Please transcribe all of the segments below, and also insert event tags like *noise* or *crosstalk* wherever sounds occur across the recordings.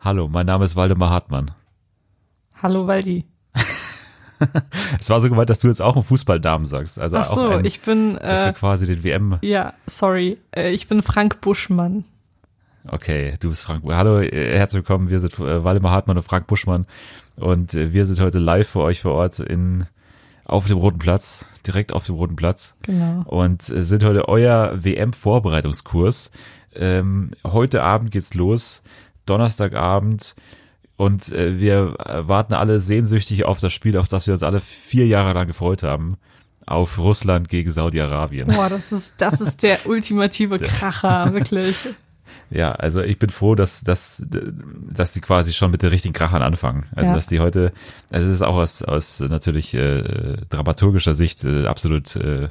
Hallo, mein Name ist Waldemar Hartmann. Hallo Waldi. *laughs* es war so gemeint, dass du jetzt auch einen Fußballdamen sagst. Also Ach so, ein, ich bin. dass wir Äh, quasi den WM. ja, sorry. Äh, ich bin Frank Buschmann. Okay, du bist Frank. Hallo, äh, herzlich willkommen. Wir sind äh, Waldemar Hartmann und Frank Buschmann und äh, wir sind heute live für euch vor Ort in auf dem Roten Platz, direkt auf dem Roten Platz Genau. und äh, sind heute euer WM-Vorbereitungskurs. Ähm, heute Abend geht's los, Donnerstagabend und äh, wir äh, warten alle sehnsüchtig auf das Spiel, auf das wir uns alle vier Jahre lang gefreut haben, auf Russland gegen Saudi-Arabien. Boah, das ist, das ist der *laughs* ultimative Kracher, *laughs* wirklich. Ja, also ich bin froh, dass, dass, dass die quasi schon mit den richtigen Krachern anfangen. Also Ja. dass die heute, also es ist auch aus, aus natürlich äh, dramaturgischer Sicht äh, absolut äh,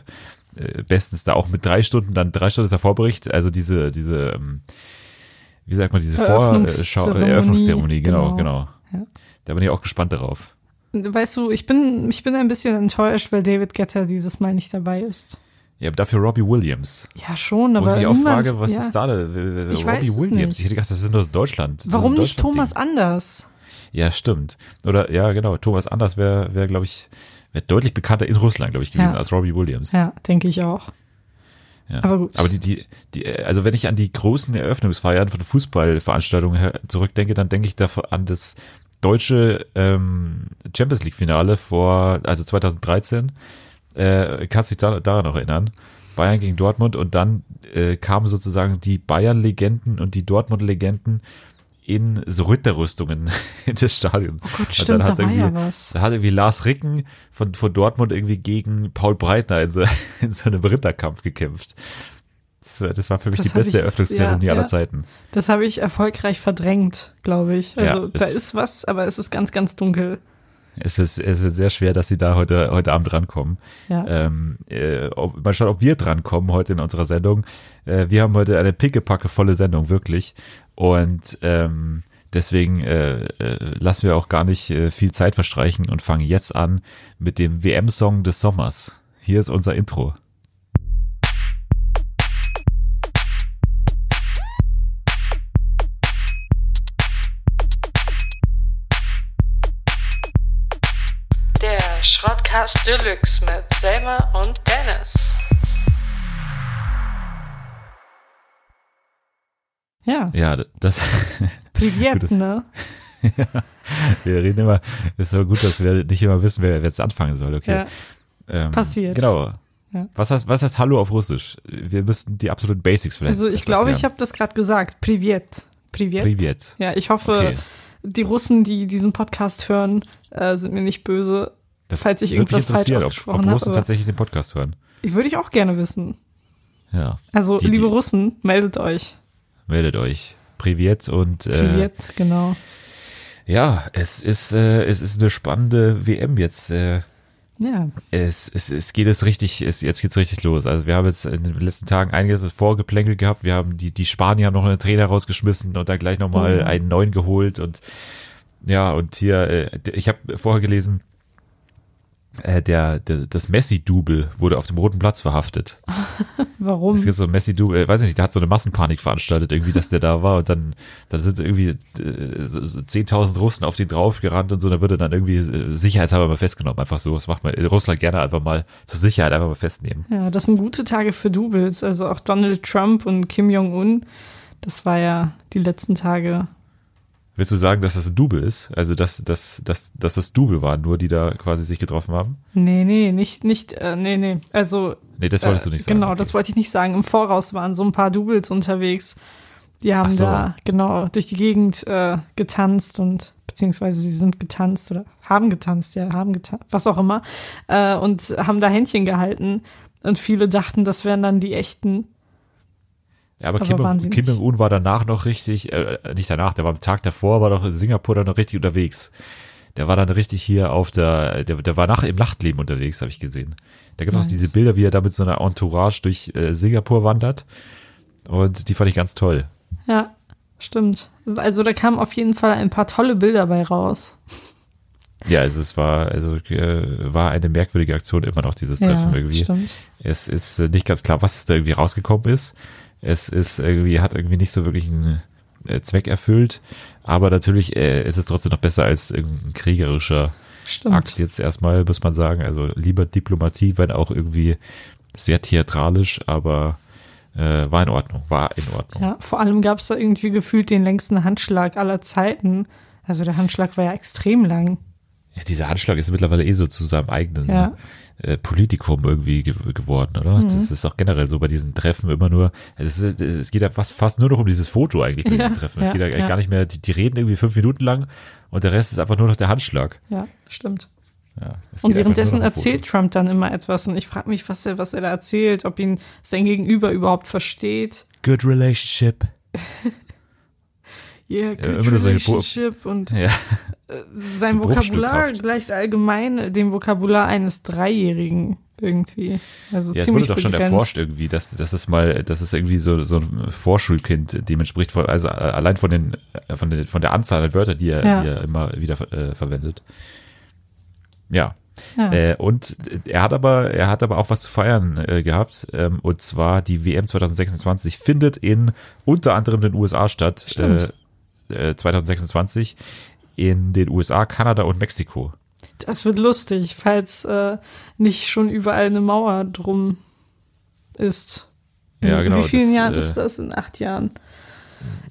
äh, bestens da auch mit drei Stunden, dann drei Stunden ist der Vorbericht, also diese, diese, ähm, wie sagt man, diese Vorschau, Eröffnungszeremonie, Eröffnungszeremonie, genau, genau. genau. Ja. Da bin ich auch gespannt darauf. Weißt du, ich bin, ich bin ein bisschen enttäuscht, weil David Getter dieses Mal nicht dabei ist. Ja, aber dafür Robbie Williams. Ja, schon, Wo aber ich mich auch niemand, frage, was ja. ist da? äh, Ich weiß Robbie Williams. nicht. Ich hätte gedacht, das ist nur Deutschland. Warum nicht Deutschland-Ding. Thomas Anders? Ja, stimmt. Oder ja, genau. Thomas Anders wäre, wär, glaube ich, wäre deutlich bekannter in Russland, glaube ich, gewesen Ja. als Robbie Williams. Ja, denke ich auch. Ja. aber gut. Aber die, die, die, also wenn ich an die großen Eröffnungsfeiern von Fußballveranstaltungen zurückdenke, dann denke ich da an das deutsche ähm, Champions League Finale vor, also 2013. Äh, kannst dich da, daran noch erinnern? Bayern gegen Dortmund und dann äh, kamen sozusagen die Bayern-Legenden und die Dortmund-Legenden in so Ritterrüstungen *laughs* in das Stadion. Oh Gott, Und stimmt, dann da hat war irgendwie- ja was. Da hat irgendwie Lars Ricken von, von Dortmund irgendwie gegen Paul Breitner in so, *laughs* in so einem Ritterkampf gekämpft. Das war, das war für mich Das die beste ich- Eröffnungszeremonie ja, aller ja. Zeiten. Das habe ich erfolgreich verdrängt, glaube ich. Also da ist was, aber es ist ganz, ganz dunkel. Es wird, es wird sehr schwer, dass sie da heute, heute Abend rankommen. Ja. Ähm, äh, ob, mal schauen, ob wir drankommen heute in unserer Sendung. Äh, wir haben heute eine pickepackevolle Sendung, wirklich. Und ähm, deswegen äh, äh, lassen wir auch gar nicht äh, viel Zeit verstreichen und fangen jetzt an mit dem WM-Song des Sommers. Hier ist unser Intro. Schrottcast Deluxe mit Selma und Dennis. Ja, Ja, das, *laughs* Privet, ne? *laughs* wir reden immer, es ist so gut, dass wir nicht immer wissen, wer jetzt anfangen soll, okay. Ja, Ähm, passiert. Genau. Ja. Was heißt, was heißt Hallo auf Russisch? Wir müssten die absoluten Basics vielleicht. also ich glaube, ich habe das gerade gesagt. Privet. Privet. Privet. Ja, ich hoffe, Okay. die Russen, die diesen Podcast hören, äh, sind mir nicht böse, Das falls ich irgendwas falsch ob, ausgesprochen ob habe. Russen aber tatsächlich den Podcast hören. Ich würde ich auch gerne wissen. Ja. Also, Die- liebe die- Russen, meldet euch. Meldet euch. Privet und äh, Privet, genau. ja, es ist äh, es ist eine spannende WM jetzt. Äh, Ja, es, es, es geht es richtig, es, jetzt geht's richtig los. Also wir haben jetzt in den letzten Tagen einiges vorgeplänkelt gehabt. Wir haben die, die Spanier haben noch einen Trainer rausgeschmissen und dann gleich nochmal ja. einen neuen geholt und ja, und hier, äh, ich habe vorher gelesen, äh, der, der, das Messi-Double wurde auf dem Roten Platz verhaftet. *laughs* warum? Es gibt so ein Messi-Double, äh, weiß ich nicht, der hat so eine Massenpanik veranstaltet, irgendwie, dass der da war und dann, dann sind irgendwie äh, so- so 10.000 Russen auf den draufgerannt und so, da wird er dann irgendwie äh, sicherheitshalber mal festgenommen, einfach so, das macht man in Russland gerne einfach mal zur Sicherheit einfach mal festnehmen. Ja, das sind gute Tage für Doubles. Also auch Donald Trump und Kim Jong-un. Das war ja die letzten Tage. Willst du sagen, dass das ein Double ist? Also, dass, dass, dass, dass das Double waren, nur die da quasi sich getroffen haben? Nee, nee, nicht, nicht, äh, nee, nee. Also. Nee, das wolltest äh, du nicht sagen. Genau, okay. das wollte ich nicht sagen. Im Voraus waren so ein paar Doubles unterwegs. Die haben so. da, genau, durch die Gegend äh, getanzt und, beziehungsweise sie sind getanzt oder haben getanzt, ja, haben getanzt, was auch immer. Äh, und haben da Händchen gehalten. Und viele dachten, das wären dann die echten. Ja, aber Aber Kim. Jong-un war danach noch richtig, äh, nicht danach, der war am Tag davor, war doch in Singapur dann noch richtig unterwegs. Der war dann richtig hier auf der, der, der war nach im Nachtleben unterwegs, habe ich gesehen. Da gibt es Nice. auch diese Bilder, wie er da mit so einer Entourage durch äh, Singapur wandert. Und die fand ich ganz toll. Ja, stimmt. Also da kamen auf jeden Fall ein paar tolle Bilder bei raus. Ja, also es war, also äh, war eine merkwürdige Aktion immer noch, dieses Treffen ja, irgendwie. stimmt. Es ist äh, nicht ganz klar, was es da irgendwie rausgekommen ist. Es ist irgendwie, hat irgendwie nicht so wirklich einen, äh, Zweck erfüllt. Aber natürlich äh, ist es trotzdem noch besser als irgendein kriegerischer Stimmt. Akt jetzt erstmal, muss man sagen. Also lieber Diplomatie, wenn auch irgendwie sehr theatralisch, aber äh, war in Ordnung, war in Ordnung. Ja, vor allem gab es da irgendwie gefühlt den längsten Handschlag aller Zeiten. Also der Handschlag war ja extrem lang. Ja, dieser Handschlag ist mittlerweile eh so zu seinem eigenen Ja. Äh, Politikum irgendwie ge geworden, oder? Das ist auch generell so bei diesen Treffen immer nur, es, ist, es geht ja fast, fast nur noch um dieses Foto eigentlich bei Ja, diesen Treffen. Es ja, geht ja, eigentlich ja. gar nicht mehr, die, die reden irgendwie fünf Minuten lang und der Rest ist einfach nur noch der Handschlag. Ja, stimmt. Und währenddessen erzählt. Trump dann immer etwas und ich frage mich, was er, was er da erzählt, ob ihn sein Gegenüber überhaupt versteht. Good relationship. *laughs* Yeah, Ja, good Po- relationship und Ja, sein so Vokabular gleicht allgemein dem Vokabular eines Dreijährigen irgendwie. Also ja es wurde doch schon begrenzt. erforscht irgendwie, dass, dass es mal, dass es irgendwie so, so ein Vorschulkind dem entspricht, von- also äh, allein von den, äh, von, den, von der Anzahl der Wörter, die er, Ja. die er immer wieder äh, verwendet. Ja. Ja. Äh, und er hat aber, er hat aber auch was zu feiern äh, gehabt. Ähm, und zwar die WM 2026 findet in unter anderem den USA statt. Stimmt. Äh, äh, 2026 in den USA, Kanada und Mexiko. Das wird lustig, falls äh, nicht schon überall eine Mauer drum ist. In Ja, genau, Wie vielen das, Jahren äh, ist das? In acht Jahren.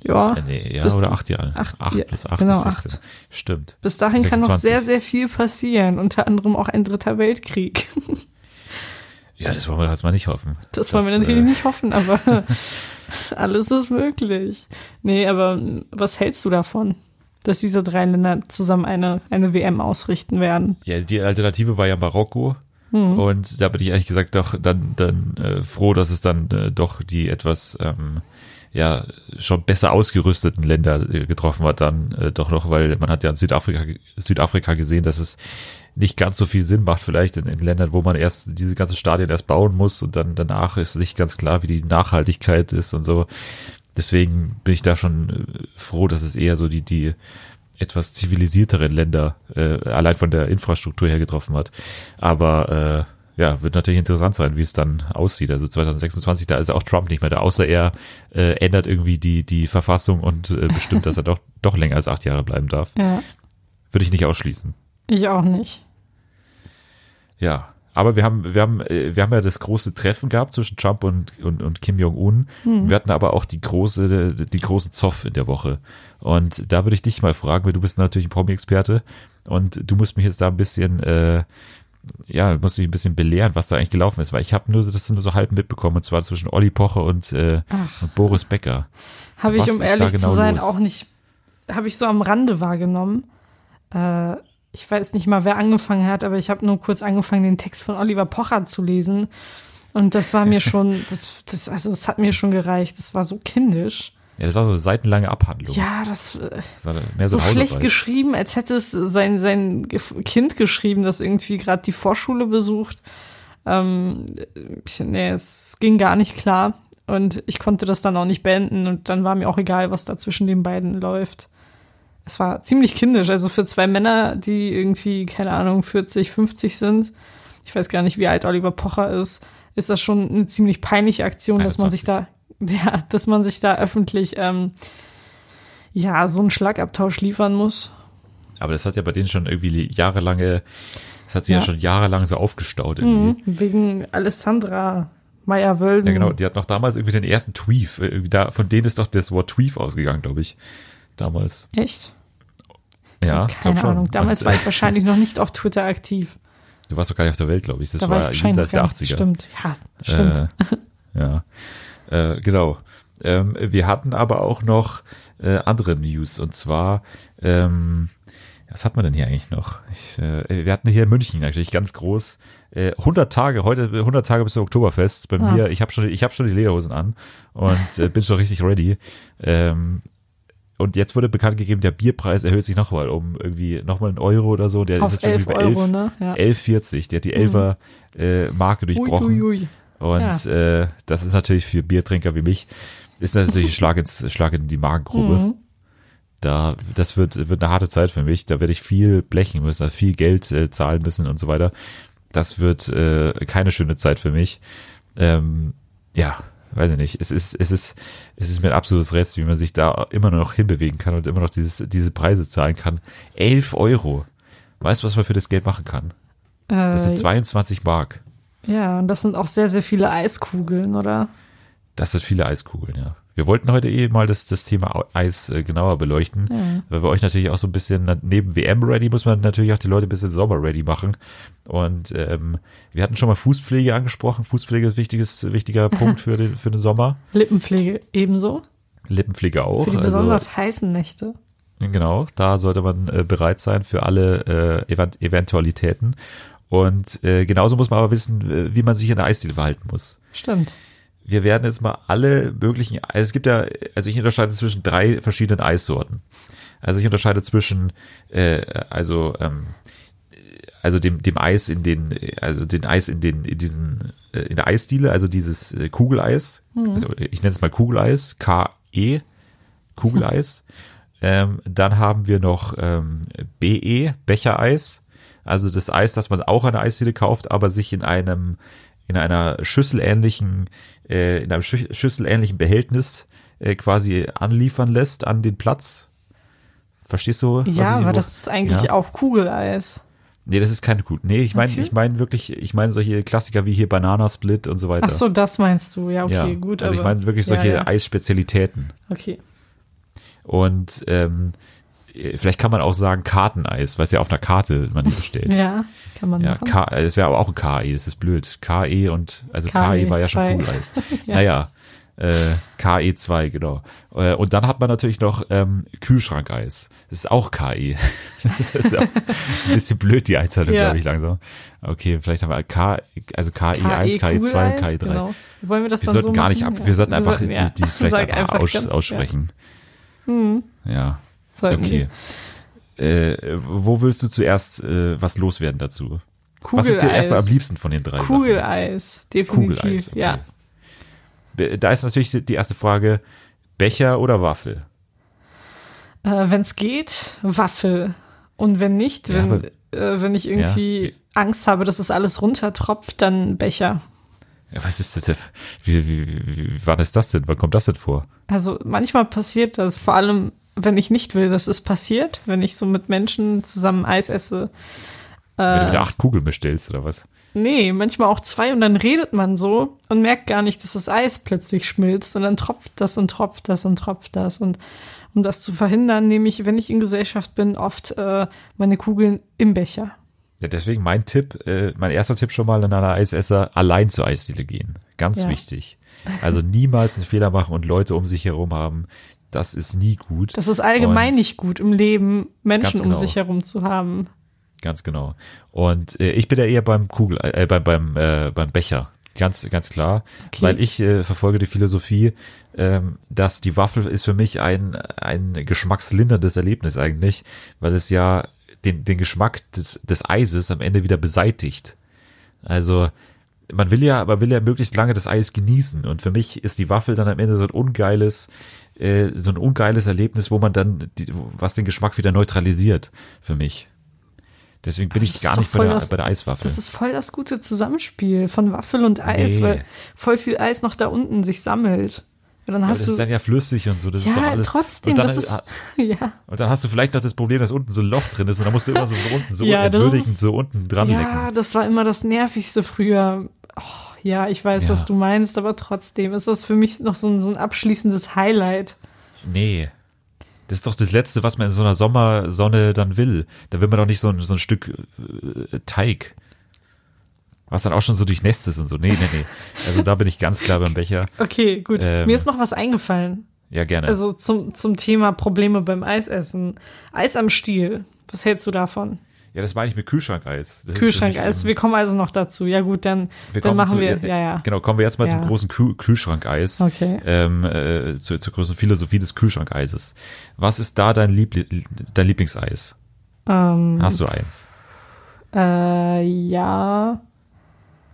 Ja. Äh, nee, ja, bis- oder acht Jahre. acht- acht plus acht genau, ist 16. acht. Stimmt. Bis dahin kann noch 26. sehr, sehr viel passieren. Unter anderem auch ein dritter Weltkrieg. *laughs* Ja, das wollen wir jetzt mal nicht hoffen. Das wollen wir natürlich äh, nicht hoffen, aber *laughs* *laughs* alles ist möglich. Nee, aber was hältst du davon, dass diese drei Länder zusammen eine, eine WM ausrichten werden? Ja, die Alternative war ja Marokko. Mhm. Und da bin ich ehrlich gesagt doch dann, dann äh, froh, dass es dann äh, doch die etwas ähm, ja schon besser ausgerüsteten Länder äh, getroffen hat dann äh, doch noch, weil man hat ja in Südafrika Südafrika gesehen, dass es nicht ganz so viel Sinn macht vielleicht in, in Ländern, wo man erst diese ganzen Stadien erst bauen muss und dann danach ist nicht ganz klar, wie die Nachhaltigkeit ist und so. Deswegen bin ich da schon äh, froh, dass es eher so die die etwas zivilisierteren Länder äh, allein von der Infrastruktur her getroffen hat. Aber äh, ja, wird natürlich interessant sein, wie es dann aussieht. Also 2026, da ist auch Trump nicht mehr da, außer er äh, ändert irgendwie die, die Verfassung und äh, bestimmt, dass er doch, *laughs* doch länger als acht Jahre bleiben darf. Ja, Würde ich nicht ausschließen. ich auch nicht. Ja. Aber wir haben, wir haben, äh, wir haben ja das große Treffen gehabt zwischen Trump und, und, und Kim Jong-un. Wir hatten aber auch die große, die große Zoff in der Woche. Und da würde ich dich mal fragen, weil du bist natürlich ein Promi-Experte und du musst mich jetzt da ein bisschen, äh, ja, musst mich ein bisschen belehren, was da eigentlich gelaufen ist, weil ich habe nur das nur so halb mitbekommen und zwar zwischen Olli Pocher und, äh, und Boris Becker. Habe ich, um ehrlich genau zu sein, los? auch nicht, habe ich so am Rande wahrgenommen. Äh, ich weiß nicht mal, wer angefangen hat, aber ich habe nur kurz angefangen, den Text von Oliver Pocher zu lesen. Und das war mir *laughs* schon, das, das, also es hat mir schon gereicht. Das war so kindisch. Ja, das war so eine seitenlange Abhandlung. Ja, das äh, Das war mehr so, so schlecht geschrieben, als hätte es sein, sein Kind geschrieben, das irgendwie gerade die Vorschule besucht. Ähm, ich- nee, es ging gar nicht klar. Und ich konnte das dann auch nicht beenden und dann war mir auch egal, was da zwischen den beiden läuft. Es war ziemlich kindisch, also für zwei Männer, die irgendwie, keine Ahnung, 40, 50 sind. Ich weiß gar nicht, wie alt Oliver Pocher ist. Ist das schon eine ziemlich peinliche Aktion, dass man sich da, *laughs* ja, dass man sich da öffentlich, ähm, ja, so einen Schlagabtausch liefern muss. Aber das hat ja bei denen schon irgendwie jahrelange, das hat sich ja, Ja. schon jahrelang so aufgestaut irgendwie. Mhm, wegen Alessandra Meyer-Wölden. Ja, genau. Die hat noch damals irgendwie den ersten Tweef. äh, da, von denen ist doch das Wort Tweef ausgegangen, glaube ich. Damals. Echt? Ja, Keine. Ahnung. Damals Und, war äh, ich wahrscheinlich noch nicht auf Twitter aktiv. Du warst doch gar nicht auf der Welt, glaube ich. Das Da war ich war jenseits der gar 80er. nicht. Stimmt, ja, stimmt. Äh, ja. *laughs* Äh, genau. Ähm, wir hatten aber auch noch äh, andere News und zwar, ähm, was hat man denn hier eigentlich noch? Ich, äh, wir hatten hier in München natürlich ganz groß äh, 100 Tage, heute 100 Tage bis zum Oktoberfest. Bei Ah. mir, ich habe schon, ich habe schon die Lederhosen an und äh, bin schon richtig ready. Ähm, und jetzt wurde bekannt gegeben, der Bierpreis erhöht sich nochmal um irgendwie nochmal einen Euro oder so. Der Auf ist jetzt irgendwie 11 bei 11, Euro, ne? Ja. 11,40. Der hat die 11er äh, Marke durchbrochen. Ui, ui, ui. Und äh, das ist natürlich für Biertrinker wie mich, ist natürlich ein Schlag, ins, Schlag in die Magengrube. Mhm. Da, das wird, wird eine harte Zeit für mich. Da werde ich viel blechen müssen, also viel Geld äh, zahlen müssen und so weiter. Das wird äh, keine schöne Zeit für mich. Ähm, ja, weiß ich nicht. Es ist, es ist, es ist mir ein absolutes Rätsel, wie man sich da immer noch hinbewegen kann und immer noch dieses, diese Preise zahlen kann. 11 Euro. Weißt du, was man für das Geld machen kann? Das sind Äh, 22 Mark. Ja, und das sind auch sehr, sehr viele Eiskugeln, oder? Das sind viele Eiskugeln, ja. Wir wollten heute eh mal das, das Thema Eis äh, genauer beleuchten, Ja. weil wir euch natürlich auch so ein bisschen, neben WM-Ready muss man natürlich auch die Leute ein bisschen Sommer-Ready machen. Und ähm, wir hatten schon mal Fußpflege angesprochen. Fußpflege ist ein wichtiges, wichtiger *laughs* Punkt für den, für den Sommer. Lippenpflege ebenso. Lippenpflege auch. Für die also, besonders heißen Nächte. Genau, da sollte man äh, bereit sein für alle äh, Event Eventualitäten. Und äh, genauso muss man aber wissen, äh, wie man sich in der Eisdiele verhalten muss. Stimmt. Wir werden jetzt mal alle möglichen, also es gibt ja, also ich unterscheide zwischen drei verschiedenen Eissorten. Also ich unterscheide zwischen, äh, also ähm, also dem dem Eis in den, also den Eis in den in diesen äh, in der Eisdiele, also dieses äh, Kugeleis. Also ich nenne es mal Kugeleis, K E Kugeleis. *laughs* ähm, dann haben wir noch ähm, BE Bechereis, also das Eis, das man auch an der Eisdiele kauft, aber sich in einem in einer schüsselähnlichen äh, in einem Schü schüsselähnlichen Behältnis äh, quasi anliefern lässt an den Platz. Verstehst du? was ich Ja, aber das ist eigentlich Ja. auch Kugeleis. Nee, das ist keine gut. Nee, ich meine, ich meine wirklich, ich meine solche Klassiker wie hier Bananasplit und so weiter. Ach so, das meinst du. Ja, okay, ja. gut. Also ich meine wirklich solche ja. Eisspezialitäten. Okay. Und ähm, vielleicht kann man auch sagen Karteneis, weil es ja auf einer Karte man die bestellt. *laughs* Ja, kann man Ja, machen. K, es wäre aber auch ein KE, das ist blöd. KE und, also KE KE war ja schon zwei. Kugeleis. *laughs* Ja. Naja, äh, KE2, genau. Äh, und dann hat man natürlich noch ähm, Kühlschrankeis. Das ist auch KE. *laughs* Das ist auch ist ein bisschen blöd, die Einteilung, Ja. glaube ich, langsam. Okay, vielleicht haben wir K, also KE1, KE2 und Kugeleis, KE3. Genau. Wollen wir das Wir dann sollten so gar nicht ab, wir sollten Ja, einfach sollten- die, ja. die vielleicht Sag einfach, aus, aussprechen. Ja. Ja, sollten Okay. Äh, wo willst du zuerst äh, was loswerden dazu? wir. Was ist dir Kugeleis. erstmal am liebsten von den drei Sachen? Kugeleis, definitiv. Kugeleis, okay. Ja. Da ist natürlich die erste Frage, Becher oder Waffel? Äh, wenn es geht, Waffel. Und wenn nicht, Ja, wenn, aber- äh, wenn ich irgendwie wie- Angst habe, dass es alles runtertropft, dann Becher. Ja, was ist das wie, wie, wie wann ist das denn? Wann kommt das denn vor? Also manchmal passiert das, vor allem wenn ich nicht will, dass es passiert, wenn ich so mit Menschen zusammen Eis esse. Wenn du Äh, wieder acht Kugeln bestellst oder was? nee, manchmal auch zwei und dann redet man so und merkt gar nicht, dass das Eis plötzlich schmilzt und dann tropft das und tropft das und tropft das und um das zu verhindern, nehme ich, wenn ich in Gesellschaft bin, oft äh, meine Kugeln im Becher. Ja, deswegen mein Tipp, äh, mein erster Tipp schon mal an einer Eisesser, allein zur Eisdiele gehen. Ganz Ja. wichtig. Also niemals einen Fehler machen und Leute um sich herum haben. Das ist nie gut. Das ist allgemein Und- nicht gut im Leben, Menschen genau. um sich herum zu haben. Ganz genau. Und äh, ich bin ja eher beim Kugel, äh, beim beim äh, beim Becher. Ganz ganz klar, Okay. weil ich äh, verfolge die Philosophie, ähm, dass die Waffel ist für mich ein ein geschmackslinderndes Erlebnis eigentlich, weil es ja den den Geschmack des des Eises am Ende wieder beseitigt. Also man will ja, man will ja möglichst lange das Eis genießen und für mich ist die Waffel dann am Ende so ein ungeiles, äh, so ein ungeiles Erlebnis, wo man dann, die, was den Geschmack wieder neutralisiert für mich. Deswegen bin ich das ist gar nicht bei der, das- bei der Eiswaffel. Das ist voll das gute Zusammenspiel von Waffel und Eis, Nee. weil voll viel Eis noch da unten sich sammelt. Und dann hast das ist du. dann ja flüssig und so. Das ist doch Ja, alles. trotzdem, und dann, das ist. *laughs* Ja. und dann hast du vielleicht noch das Problem, dass unten so ein Loch drin ist und dann musst du immer so unten so *laughs* Ja, das entwürdigend ist- so unten dran Ja, lecken. das war immer das Nervigste früher. Oh, ja, ich weiß, Ja. was du meinst, aber trotzdem ist das für mich noch so ein, so ein abschließendes Highlight. Nee. Das ist doch das Letzte, was man in so einer Sommersonne dann will. Da will man doch nicht so ein, so ein Stück äh, Teig. Was dann auch schon so durchnässt ist und so. Nee, nee, nee. Also da bin ich ganz klar beim Becher. *laughs* Okay, gut. Ähm. Mir ist noch was eingefallen. Ja, gerne. Also zum, zum Thema Probleme beim Eisessen. Eis am Stiel. Was hältst du davon? Ja, das meine ich mit Kühlschrankeis. Das Kühlschrankeis. nämlich, Wir kommen also noch dazu. Ja gut, dann, wir dann machen zu, wir. Ja, ja. Genau, kommen wir jetzt mal Ja. zum großen Kühl Kühlschrankeis. Okay. Ähm, äh, zur, zur großen Philosophie des Kühlschrankeises. Was ist da dein, Liebli dein Lieblingseis? Ähm, Hast du eins? äh, ja.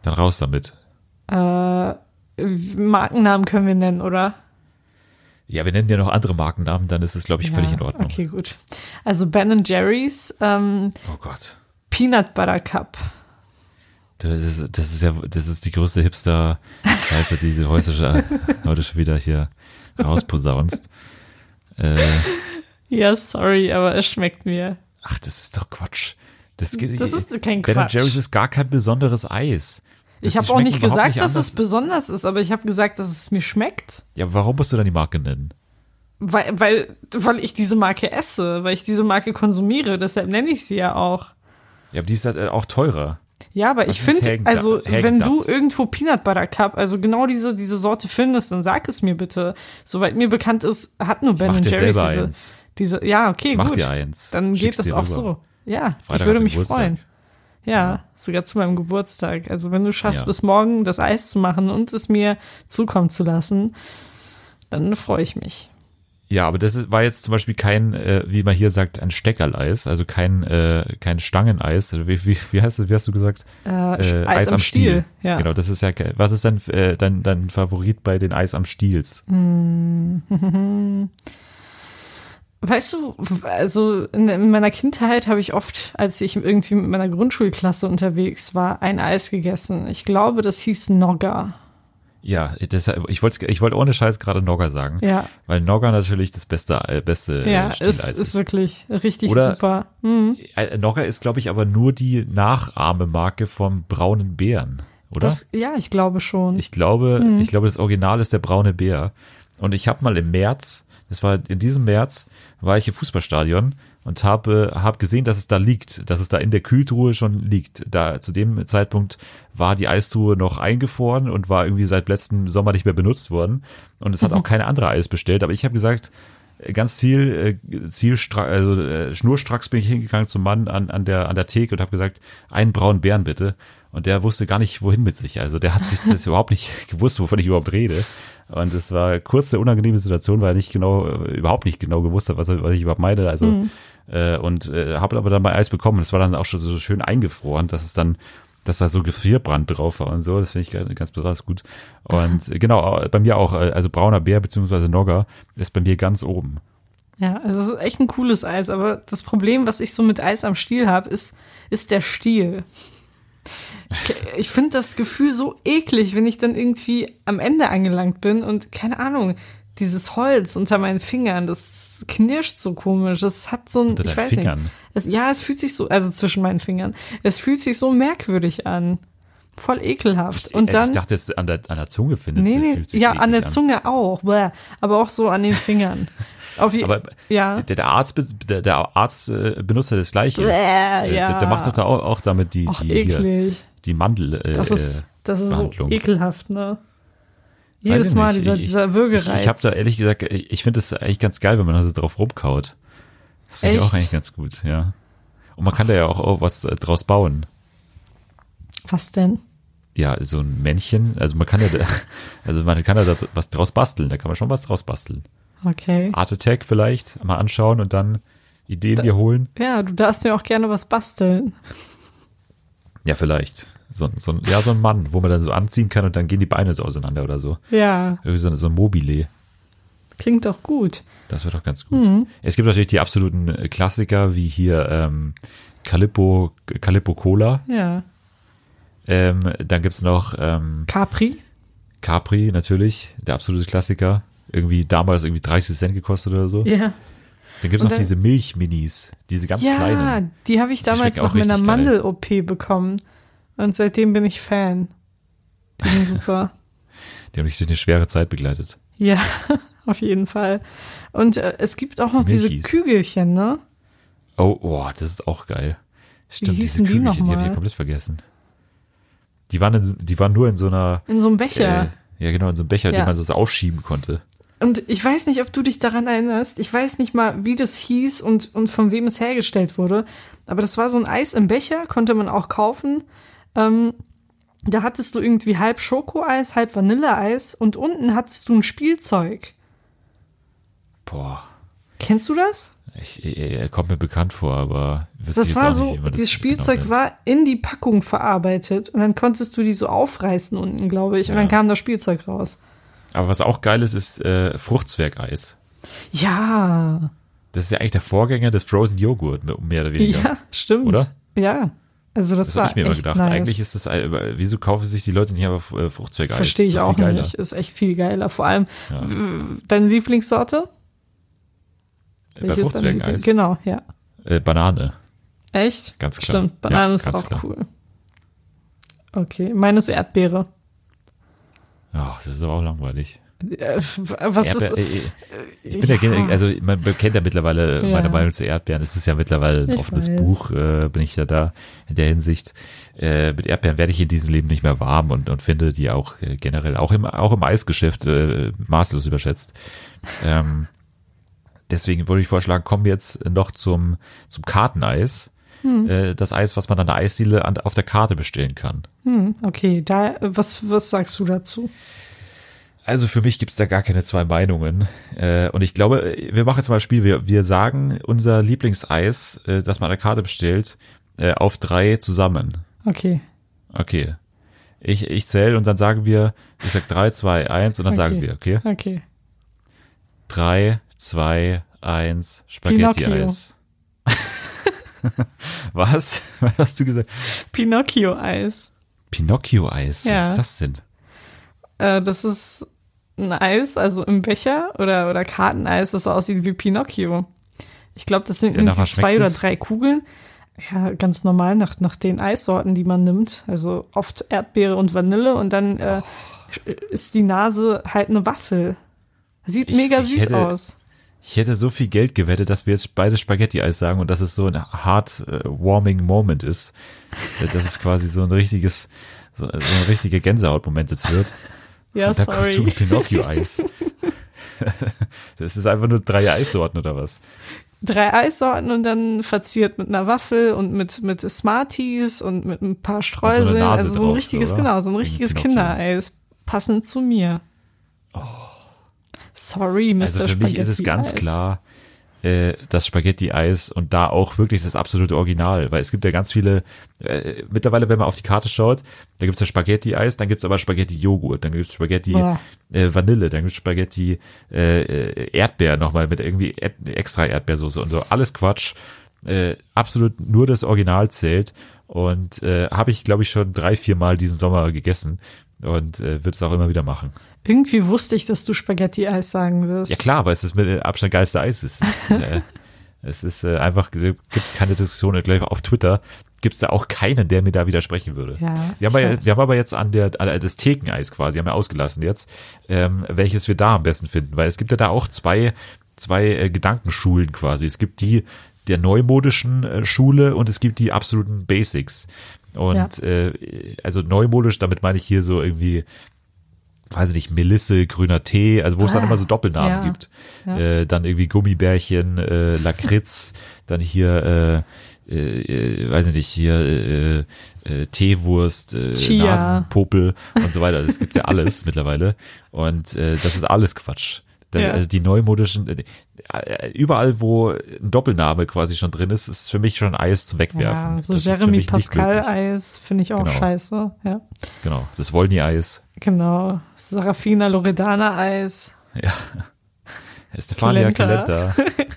Dann raus damit. Äh, Markennamen können wir nennen, oder? Ja, wir nennen ja noch andere Markennamen, dann ist es, glaube ich, völlig ja, in Ordnung. Okay, gut. Also Ben Jerry's ähm, Oh Gott. Peanut Butter Cup. Das ist, das ist ja, das ist die größte Hipster-Scheiße, die du heute, *laughs* heute schon wieder hier rausposaunst. Äh, Ja, sorry, aber es schmeckt mir. ach, das ist doch Quatsch. Das, Das ist kein Ben Quatsch. Jerry's ist gar kein besonderes Eis. Das- Ich habe auch nicht gesagt, dass anders. es besonders ist, aber ich habe gesagt, dass es mir schmeckt. Ja, warum musst du dann die Marke nennen? Weil, weil, weil ich diese Marke esse, weil ich diese Marke konsumiere, deshalb nenne ich sie ja auch. Ja, aber die ist halt äh, auch teurer. Ja, aber Was ich sind finde, also wenn du irgendwo Peanut Butter Cup, also genau diese, diese Sorte findest, dann sag es mir bitte. Soweit mir bekannt ist, hat nur Ben dir Jerry's diese, eins. diese, ja, okay, Ich mach gut. dir eins. Dann Schick's geht dir auch rüber. so. Ja, Freitag ich würde mich Geburtstag. freuen. Ja, sogar zu meinem Geburtstag. Also wenn du schaffst, Ja. bis morgen das Eis zu machen und es mir zukommen zu lassen, dann freue ich mich. Ja, aber das war jetzt zum Beispiel kein, äh, wie man hier sagt, ein Steckerleis, also kein, äh, kein Stangeneis. Also wie, wie, wie, heißt, das- wie hast du gesagt? Äh, Äh, Eis, am Stiel. Ja. Genau, das ist ja, was ist denn äh, dein, dein Favorit bei den Eis am Stiels? *laughs* Weißt du, also in, in meiner Kindheit habe ich oft, als ich irgendwie mit meiner Grundschulklasse unterwegs war, ein Eis gegessen. Ich glaube, das hieß Nogga. Ja, deshalb, ich wollte ich wollte ohne Scheiß gerade Nogger sagen, Ja, weil Nogger natürlich das beste, äh, beste ja, äh, es Stieleis ist, ist. wirklich richtig Oder- super. Mhm. Äh, Nogger ist, glaube ich, aber nur die Nachahmemarke vom braunen Bären, oder? Das, ja, ich glaube schon. Ich glaube, Mhm. ich glaube, das Original ist der braune Bär. Und ich habe mal im März, das war in diesem März, war ich im Fußballstadion und habe hab gesehen, dass es da liegt, dass es da in der Kühltruhe schon liegt. Da zu dem Zeitpunkt war die Eistruhe noch eingefroren und war irgendwie seit letztem Sommer nicht mehr benutzt worden. Und es hat auch keine andere Eis bestellt. Aber ich habe gesagt, ganz ziel, äh, zielstrack, also äh, schnurstracks bin ich hingegangen zum Mann an, an der an der Theke und habe gesagt, einen braunen Bären bitte. Und der wusste gar nicht, wohin mit sich. Also der hat sich das *laughs* überhaupt nicht gewusst, wovon ich überhaupt rede. Und es war kurz eine unangenehme Situation, weil er nicht genau, äh, überhaupt nicht genau gewusst hat, was, was ich überhaupt meine. Also äh, und äh, habe aber dann mal Eis bekommen. Das war dann auch schon so schön eingefroren, dass es dann dass da so Gefrierbrand drauf war und so. Das finde ich ganz, ganz besonders gut. Und *laughs* äh, genau, bei mir auch, äh, also brauner Bär beziehungsweise Nogger ist bei mir ganz oben. Ja, also es ist echt ein cooles Eis, aber das Problem, was ich so mit Eis am Stiel habe, ist, ist der Stiel. Ich- Ich finde das Gefühl so eklig, wenn ich dann irgendwie am Ende angelangt bin und keine Ahnung, dieses Holz unter meinen Fingern, das knirscht so komisch. Das hat so ein, Unter ich weiß Fingern? nicht. Es, ja, es fühlt sich so, also zwischen meinen Fingern. Es fühlt sich so merkwürdig an. Voll ekelhaft. Und also dann. ich dachte jetzt an der, an der Zunge findest Nee, nee, fühlt sich ja, an der Zunge auch, bäh, aber auch so an den Fingern. *laughs* Je, Aber ja. der, der Arzt, der, der Arzt äh, benutzt ja das Gleiche. Bäh, Der, ja. der, macht doch da auch, auch damit die, Ach, die, hier, die Mandel. Äh, Das ist, das ist so ekelhaft, ne? Jedes ich Mal dieser, Ich- dieser Ich, Würgereiz. ich habe da ehrlich gesagt, ich, ich finde das eigentlich ganz geil, wenn man da so drauf rumkaut. Das finde ich auch eigentlich ganz gut, ja. Und man kann da ja auch, auch was äh, draus bauen. Was denn? Ja, so ein Männchen, also man kann ja, da, *laughs* also man kann ja da was draus basteln, da kann man schon was draus basteln. Okay. Art Attack vielleicht mal anschauen und dann Ideen dir holen. Ja, du darfst mir auch gerne was basteln. Ja, vielleicht. So, ein- so, ein- ja, so ein Mann, wo man dann so anziehen kann und dann gehen die Beine so auseinander oder so. Ja, Irgendwie so, so ein Mobile. klingt doch gut. Das wird doch ganz gut. Es gibt natürlich die absoluten äh, Klassiker, wie hier ähm, Calippo, Calippo Cola. Ja. Ähm, dann gibt's noch ähm, Capri? Capri natürlich, der absolute Klassiker. Irgendwie damals irgendwie 30 Cent gekostet oder so. Ja. Dann gibt's Und noch diese Milchminis, diese ganz Ja, kleinen. die habe ich Die damals meiner richtig geil. Mandel-OP bekommen. Und seitdem bin ich Fan. Die sind super. *laughs* Die haben mich durch eine schwere Zeit begleitet. ja, *laughs* auf jeden Fall. Und äh, es gibt auch noch Die diese. Kügelchen, ne? Oh, oh, das ist auch geil. Stimmt, diese die Kügelchen, die, nochmal? habe ich komplett vergessen. Die waren, in, die waren nur in so einer, In so einem Becher. äh, ja genau, in so einem Becher, Ja. den man so aufschieben konnte. Und ich weiß nicht, ob du dich daran erinnerst. Ich weiß nicht mal, wie das hieß und, und von wem es hergestellt wurde. Aber das war so ein Eis im Becher, konnte man auch kaufen. Ähm, da hattest du irgendwie halb Schokoeis, halb Vanilleeis und unten hattest du ein Spielzeug. Boah, Kennst du das? ich, er, kommt mir bekannt vor, aber Das war so, nicht, das dieses Spielzeug genau war in die Packung verarbeitet und dann konntest du die so aufreißen unten, glaube ich, und dann Ja. kam das Spielzeug raus. Aber was auch geil ist, ist äh, Fruchtzwergeis. Ja, Das ist ja eigentlich der Vorgänger des Frozen Joghurt, mehr oder weniger. ja, stimmt. Oder? Ja, Also das, Das war habe ich mir immer gedacht. nice. Eigentlich ist das, äh, wieso kaufen sich die Leute nicht einfach äh, Fruchtzweckeis? Verstehe ich auch geiler. nicht. Ist echt viel geiler. Vor allem, Ja. deine Lieblingssorte? Bei Welche ist deine? Lieblings- Genau, ja. Äh, Banane. Echt? Ganz klar. Stimmt, Banane Ja, ist auch klar. cool. Okay, meine ist Erdbeere. Ach, das ist aber auch langweilig. Äh, was ist, Erdbeer, äh, ich bin ja, gen- also man kennt ja mittlerweile Ja. meine Meinung zu Erdbeeren. Es ist ja mittlerweile ein Ich offenes weiß. Buch, äh, bin ich ja da in der Hinsicht. Äh, mit Erdbeeren werde ich in diesem Leben nicht mehr warm und, und finde die auch äh, generell, auch im, auch im Eisgeschäft äh, maßlos überschätzt. Ähm, deswegen würde ich vorschlagen, kommen wir jetzt noch zum, zum Karteneis. Hm. Äh, das Eis, was man an der Eisdiele an, auf der Karte bestellen kann. hm, okay, da, was, was sagst du dazu? Also für mich gibt's da gar keine zwei Meinungen. Äh, und ich glaube, wir machen jetzt mal ein Spiel. Wir, wir sagen unser Lieblingseis, äh, das man an der Karte bestellt, äh, auf drei zusammen. Okay, Okay. Ich, ich zähle und dann sagen wir, ich sag drei, zwei, eins und dann Okay. sagen wir, okay? okay. Drei, zwei, eins, Spaghetti-Eis. *laughs* Was? Was hast du gesagt? Pinocchio-Eis. Pinocchio-Eis. Ja. Was ist das denn? Äh, das ist ein Eis, also im Becher oder, oder Karteneis, das aussieht wie Pinocchio. Ich glaube, das sind Ja, irgendwie zwei oder drei Kugeln. Ja, ganz normal nach, nach den Eissorten, die man nimmt. Also oft Erdbeere und Vanille und dann äh, ist die Nase halt eine Waffel. Sieht Ich- mega süß hätte- aus. Ich hätte so viel Geld gewettet, dass wir jetzt beide Spaghetti-Eis sagen und dass es so ein hard äh, warming Moment ist. Äh, Dass es quasi so ein richtiges, so, so ein richtiger Gänsehaut-Moment jetzt wird. *laughs* Ja, und da kommst du sorry. mit Pinocchio-Eis. *laughs* das ist einfach nur drei Eissorten oder was? Drei Eissorten und dann verziert mit einer Waffel und mit, mit Smarties und mit ein paar Streuseln. Nase also so ein drauf, richtiges, oder? genau, so ein richtiges. Kindereis. Passend zu mir. Sorry, Mr. Also für mich ist es ganz Spaghetti-Eis. klar, äh, das Spaghetti-Eis und da auch wirklich das absolute Original, weil es gibt ja ganz viele, äh, mittlerweile, wenn man auf die Karte schaut, da gibt's ja Spaghetti-Eis, dann gibt's aber Spaghetti-Joghurt, dann gibt's Spaghetti äh, Vanille, dann gibt's Spaghetti äh, äh, Erdbeer nochmal mit irgendwie Erd extra Erdbeersoße und so, alles Quatsch. Äh, absolut nur das Original zählt und äh, habe ich, glaube ich, schon drei, vier Mal diesen Sommer gegessen und äh, wird es auch immer wieder machen. Irgendwie wusste ich, dass du Spaghetti-Eis sagen wirst. Ja klar, weil es ist mit Abstand geilste Eis ist. *laughs* äh, es ist äh, einfach, gibt es keine Diskussion. Gleich auf Twitter gibt es da auch keinen, der mir da widersprechen würde. Ja, wir, haben ich ja, wir haben aber jetzt an der an das Thekeneis quasi, haben wir ausgelassen jetzt, ähm, welches wir da am besten finden, weil es gibt ja da auch zwei, zwei äh, Gedankenschulen quasi. Es gibt die der neumodischen äh, Schule und es gibt die absoluten Basics. Und äh, also neumodisch, damit meine ich hier so irgendwie weiß ich nicht, Melisse, grüner Tee, also wo es dann Ah, immer so Doppelnamen ja, gibt. ja. Äh, dann irgendwie Gummibärchen, äh, Lakritz, *laughs* dann hier, äh, äh, äh, weiß ich nicht, hier äh, äh, Teewurst, äh, Chia. Nasenpopel und so weiter. Das gibt's ja alles *laughs* mittlerweile. Und äh, das ist alles Quatsch. Da, Ja. Also die neumodischen, äh, äh, überall, wo ein Doppelname quasi schon drin ist, ist für mich schon Eis zum Wegwerfen. Ja, so Das Jeremy mich nicht Pascal möglich. Eis finde ich auch Genau. scheiße. Ja, Genau, das Wollny-Eis. genau. Sarafina Loredana Eis. Ja. *laughs* Stefania Calenta. Calenta. *laughs*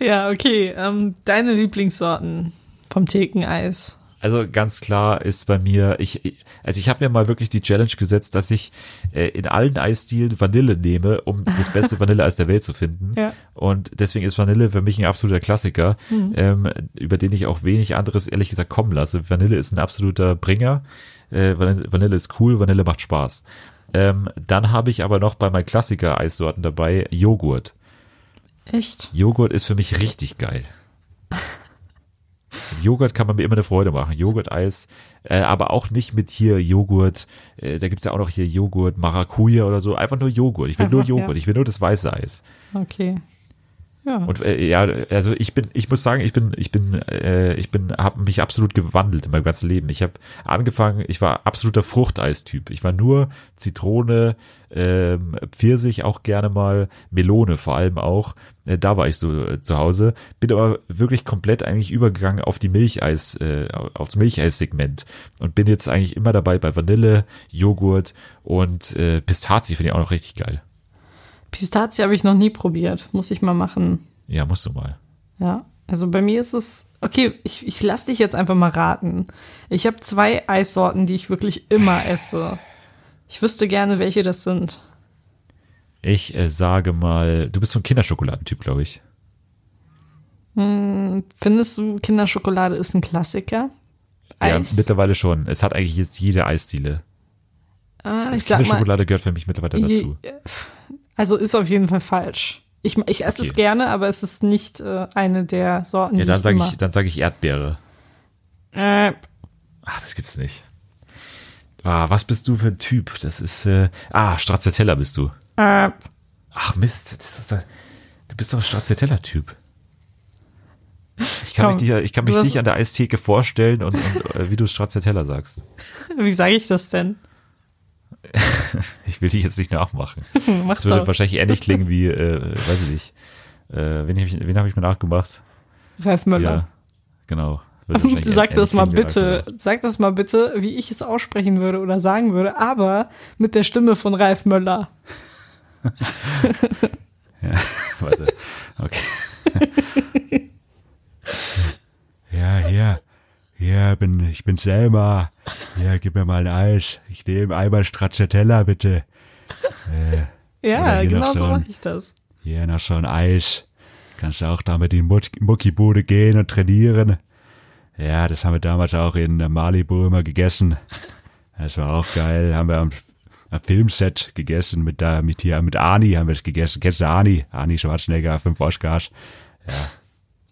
Ja, okay. Ähm, deine Lieblingssorten vom Thekeneis. Also ganz klar ist bei mir, ich, also ich habe mir mal wirklich die Challenge gesetzt, dass ich äh, in allen Eisstilen Vanille nehme, um das beste *laughs* Vanilleeis der Welt zu finden. Ja. Und deswegen ist Vanille für mich ein absoluter Klassiker, ähm, über den ich auch wenig anderes ehrlich gesagt kommen lasse. Vanille ist ein absoluter Bringer. Äh, Vanille, Vanille ist cool, Vanille macht Spaß. Ähm, dann habe ich aber noch bei meinen Klassiker-Eissorten dabei Joghurt. Echt? Joghurt ist für mich richtig geil. *laughs* Mit Joghurt kann man mir immer eine Freude machen. Joghurt-Eis, äh, aber auch nicht mit hier Joghurt. Äh, da gibt's ja auch noch hier Joghurt, Maracuja oder so. Einfach nur Joghurt. Ich will nur Einfach, Joghurt. ja. Ich will nur das weiße Eis. Okay. Ja. Und äh, ja, also ich bin, ich muss sagen, ich bin, ich bin, äh, ich bin, habe mich absolut gewandelt in meinem ganzen Leben. Ich habe angefangen, ich war absoluter Fruchteistyp. Ich war nur Zitrone, ähm, Pfirsich auch gerne mal, Melone vor allem auch. Äh, da war ich so äh, zu Hause. Bin aber wirklich komplett eigentlich übergegangen auf die Milcheis, äh, aufs Milcheis-Segment und bin jetzt eigentlich immer dabei bei Vanille, Joghurt und äh, Pistazie finde ich auch noch richtig geil. Pistazie habe ich noch nie probiert. Muss ich mal machen. Ja, musst du mal. Ja. Also bei mir ist es, okay, ich, ich lass dich jetzt einfach mal raten. Ich habe zwei Eissorten, die ich wirklich immer esse. Ich wüsste gerne, welche das sind. Ich äh, sage mal, du bist so ein Kinderschokoladentyp, glaube ich. Findest du, Kinderschokolade ist ein Klassiker? Eis? Ja, mittlerweile schon. Es hat eigentlich jetzt jede Eisdiele. Ah, Also ich sag mal, Kinderschokolade gehört für mich mittlerweile dazu. je- also ist auf jeden Fall falsch. Ich, ich esse es Okay. gerne, aber es ist nicht äh, eine der Sorten, Ja, die dann ich sage ich, dann sage ich Erdbeere. Äh, Ach, das gibt's nicht. Ah, was bist du für ein Typ? Das ist, äh, ah, Stracciatella bist du. äh, Ach Mist, das ist, das- du bist doch ein Stracciatella-Typ. Ich kann Komm, mich, dir, ich kann mich dich an der Eistheke vorstellen und, und äh, wie du Stracciatella sagst. *laughs* wie sage ich das denn? *laughs* Ich will dich jetzt nicht nachmachen. *laughs* Mach Das würde doch. wahrscheinlich ähnlich klingen wie, äh, weiß ich nicht. Äh, wen habe ich, wen hab ich mir nachgemacht? Ralf Möller. Ja, genau. *laughs* Sag das mal bitte, sag das mal bitte, wie ich es aussprechen würde oder sagen würde, aber mit der Stimme von Ralf Möller. Ja, warte. Okay. Ja, hier. Hier, bin, ich bin Selma. Hier, gib mir mal ein Eis. Ich nehme einmal Stracciatella, bitte. Äh, Ja, genau so so mache ich das. Hier noch so ein Eis. Kannst du auch damit in die Muckibude gehen und trainieren. Ja, das haben wir damals auch in Malibu immer gegessen. Das war auch geil. Haben wir am, am Filmset gegessen mit da, mit hier, mit Ani haben wir es gegessen. Kennst du Ani? Ani Schwarzenegger, fünf Oscars.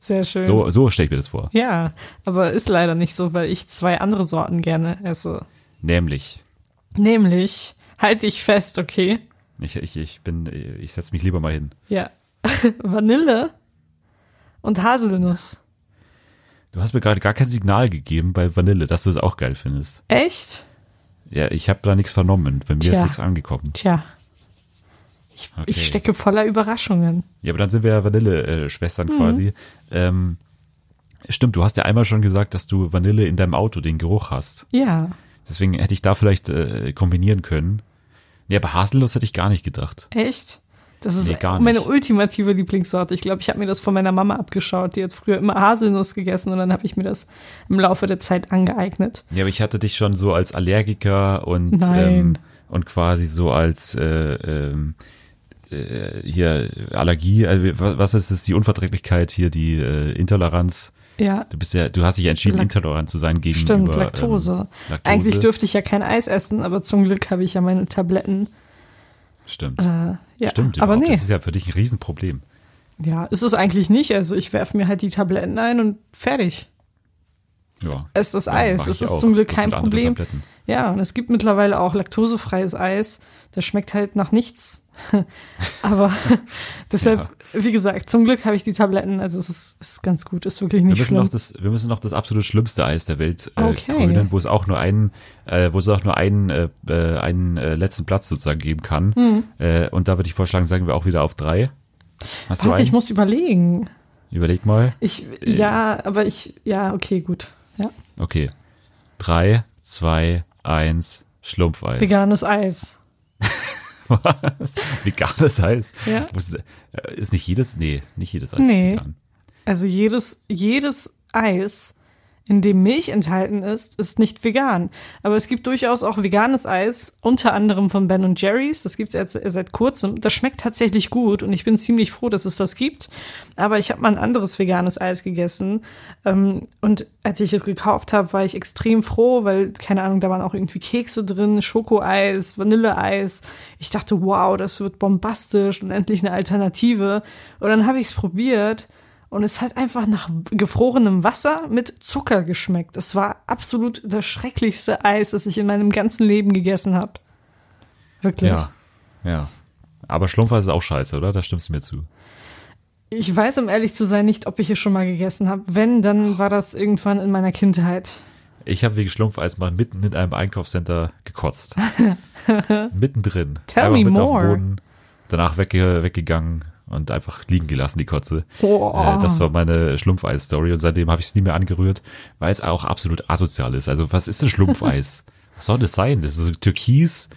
Sehr schön. So, so stelle ich mir das vor. Ja, aber ist leider nicht so, weil ich zwei andere Sorten gerne esse. Nämlich, Nämlich, halte ich fest, okay? ich, ich, ich bin, ich setze mich lieber mal hin. Ja. *laughs* Vanille und Haselnuss. Du hast mir gerade gar kein Signal gegeben bei Vanille, dass du es auch geil findest. Echt? Ja, ich habe da nichts vernommen. Bei mir ist Tja. nichts angekommen. Tja. Ich, Okay. ich stecke voller Überraschungen. Ja, aber dann sind wir ja Vanille-Schwestern Mhm. quasi. Ähm, stimmt, du hast ja einmal schon gesagt, dass du Vanille in deinem Auto den Geruch hast. Ja. Deswegen hätte ich da vielleicht äh, kombinieren können. Ja, aber Haselnuss hätte ich gar nicht gedacht. Echt? Das ist Nee, gar meine nicht. ultimative Lieblingssorte. Ich glaube, ich habe mir das von meiner Mama abgeschaut. Die hat früher immer Haselnuss gegessen und dann habe ich mir das im Laufe der Zeit angeeignet. Ja, aber ich hatte dich schon so als Allergiker und ähm, und quasi so als äh, ähm, äh, hier Allergie, wa- was ist das, die Unverträglichkeit hier, die äh, Intoleranz. Ja, Du bist ja, du hast dich ja entschieden, Lak- intolerant zu sein gegenüber stimmt, Laktose. Ähm, Laktose. Eigentlich dürfte ich ja kein Eis essen, aber zum Glück habe ich ja meine Tabletten. Stimmt. Äh, ja, Stimmt, aber überhaupt. nee. Das ist ja für dich ein Riesenproblem. Ja, ist es eigentlich nicht. Also ich werfe mir halt die Tabletten ein und fertig. Ja. Es ist das Ja, Eis. mach Es ist auch. zum Glück kein Problem. Tabletten. Ja, und es gibt mittlerweile auch laktosefreies Eis. Das schmeckt halt nach nichts. *laughs* Aber *laughs* deshalb, wie gesagt, zum Glück habe ich die Tabletten. Also es ist, es ist ganz gut, ist wirklich Wir nicht müssen, schlimm. noch das, wir müssen noch das absolut schlimmste Eis der Welt äh, Okay. wo es auch nur einen, äh, wo es auch nur einen, äh, äh, einen äh, letzten Platz sozusagen geben kann. Hm. Äh, und da würde ich vorschlagen, sagen wir auch wieder auf drei. Hast Warte, einen? ich muss überlegen. Überleg mal. Ich, Äh. ja, aber ich, ja, okay, gut. Ja. Okay. Drei, zwei, eins, Schlumpfeis. Veganes Eis. *laughs* Was? Veganes Eis? Ja. Äh, ist nicht jedes, nee, nicht jedes Eis Nee. vegan. Also jedes, jedes Eis, in dem Milch enthalten ist, ist nicht vegan. Aber es gibt durchaus auch veganes Eis, unter anderem von Ben Jerry's. Das gibt es seit, kurzem. Das schmeckt tatsächlich gut und ich bin ziemlich froh, dass es das gibt. Aber ich habe mal ein anderes veganes Eis gegessen. Ähm, und als ich es gekauft habe, war ich extrem froh, weil, keine Ahnung, da waren auch irgendwie Kekse drin, Schokoeis, Vanilleeis. Ich dachte, wow, das wird bombastisch und endlich eine Alternative. Und dann habe ich es probiert. Und es hat einfach nach gefrorenem Wasser mit Zucker geschmeckt. Es war absolut das schrecklichste Eis, das ich in meinem ganzen Leben gegessen habe. Wirklich. Ja, ja. Aber Schlumpfeis ist auch scheiße, oder? Da stimmst du mir zu. Ich weiß, um ehrlich zu sein, nicht, ob ich es schon mal gegessen habe. Wenn, dann war das irgendwann in meiner Kindheit. Ich habe wegen Schlumpfeis mal mitten in einem Einkaufscenter gekotzt. *laughs* Mittendrin. Tell Einfach me more. Danach wegge weggegangen und einfach liegen gelassen, die Kotze. Oh. Äh, das war meine Schlumpfeis-Story und seitdem habe ich es nie mehr angerührt, weil es auch absolut asozial ist. Also was ist denn Schlumpfeis? *laughs* was soll das sein? Das ist so türkis,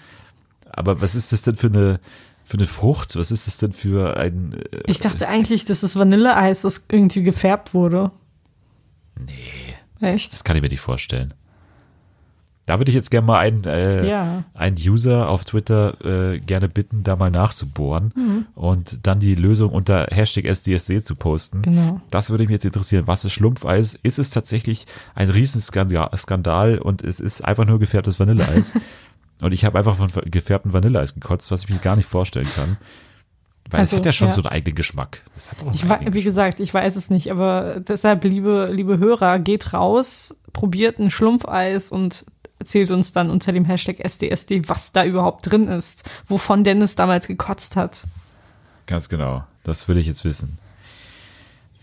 aber was ist das denn für eine für eine Frucht? Was ist das denn für ein. Äh, Ich dachte eigentlich, das ist Vanilleeis, das irgendwie gefärbt wurde. nee, Echt? das kann ich mir nicht vorstellen. Da würde ich jetzt gerne mal einen, äh, Ja. einen User auf Twitter äh, gerne bitten, da mal nachzubohren Mhm. und dann die Lösung unter Hashtag SDSC zu posten. Genau. Das würde mich jetzt interessieren. Was ist Schlumpfeis? Ist es tatsächlich ein Riesenskandal Skandal und es ist einfach nur gefärbtes Vanilleeis? *laughs* und ich habe einfach von gefärbtem Vanilleeis gekotzt, was ich mir gar nicht vorstellen kann. Weil Also, es hat ja schon ja. so einen eigenen Geschmack. Das hat auch einen Ich eigenen wie Geschmack. gesagt, ich weiß es nicht, aber deshalb, liebe, liebe Hörer, geht raus, probiert ein Schlumpfeis und erzählt uns dann unter dem Hashtag SDSD, was da überhaupt drin ist, wovon Dennis damals gekotzt hat. Ganz genau. Das will ich jetzt wissen.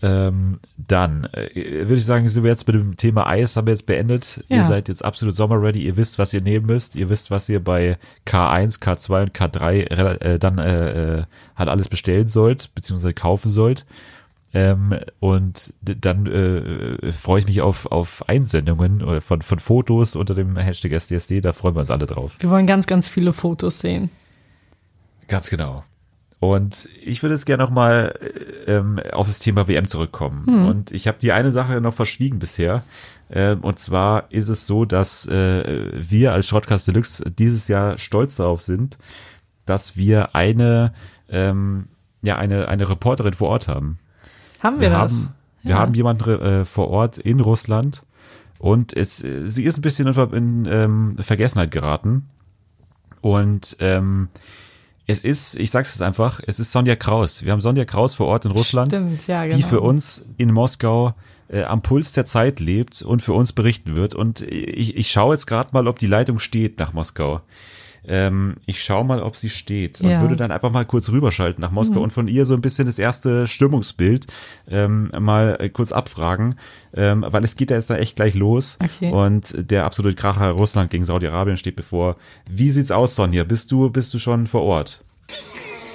Ähm, dann äh, würde ich sagen, sind wir jetzt mit dem Thema Eis, haben wir jetzt beendet. Ja. Ihr seid jetzt absolut sommerready. Ihr wisst, was ihr nehmen müsst. Ihr wisst, was ihr bei K1, K2 und K3 rela- äh, dann äh, äh, halt alles bestellen sollt, beziehungsweise kaufen sollt. Ähm, und dann äh, freue ich mich auf, auf Einsendungen äh, von, von Fotos unter dem Hashtag SDSD. Da freuen wir uns alle drauf. Wir wollen ganz, ganz viele Fotos sehen. Ganz genau. Und ich würde jetzt gerne nochmal ähm, auf das Thema WM zurückkommen. Und ich habe die eine Sache noch verschwiegen bisher. Ähm, und zwar ist es so, dass äh, wir als Shortcast Deluxe dieses Jahr stolz darauf sind, dass wir eine, ähm, ja, eine, eine Reporterin vor Ort haben. Haben wir, Wir das? haben, wir Ja. haben jemanden äh, vor Ort in Russland und es, äh, sie ist ein bisschen in, ähm, Vergessenheit geraten. Und ähm, es ist, ich sag's jetzt einfach, es ist Sonja Kraus. Wir haben Sonja Kraus vor Ort in Russland, Stimmt, ja, genau. die für uns in Moskau äh, am Puls der Zeit lebt und für uns berichten wird. Und ich, ich schaue jetzt gerade mal, ob die Leitung steht nach Moskau. Ähm, ich schaue mal, ob sie steht und Ja, würde dann einfach mal kurz rüberschalten nach Moskau und von ihr so ein bisschen das erste Stimmungsbild ähm, mal äh, kurz abfragen, ähm, weil es geht ja jetzt da echt gleich los Okay. und der absolute Kracher Russland gegen Saudi-Arabien steht bevor. Wie sieht's aus, Sonja? Bist du bist du schon vor Ort?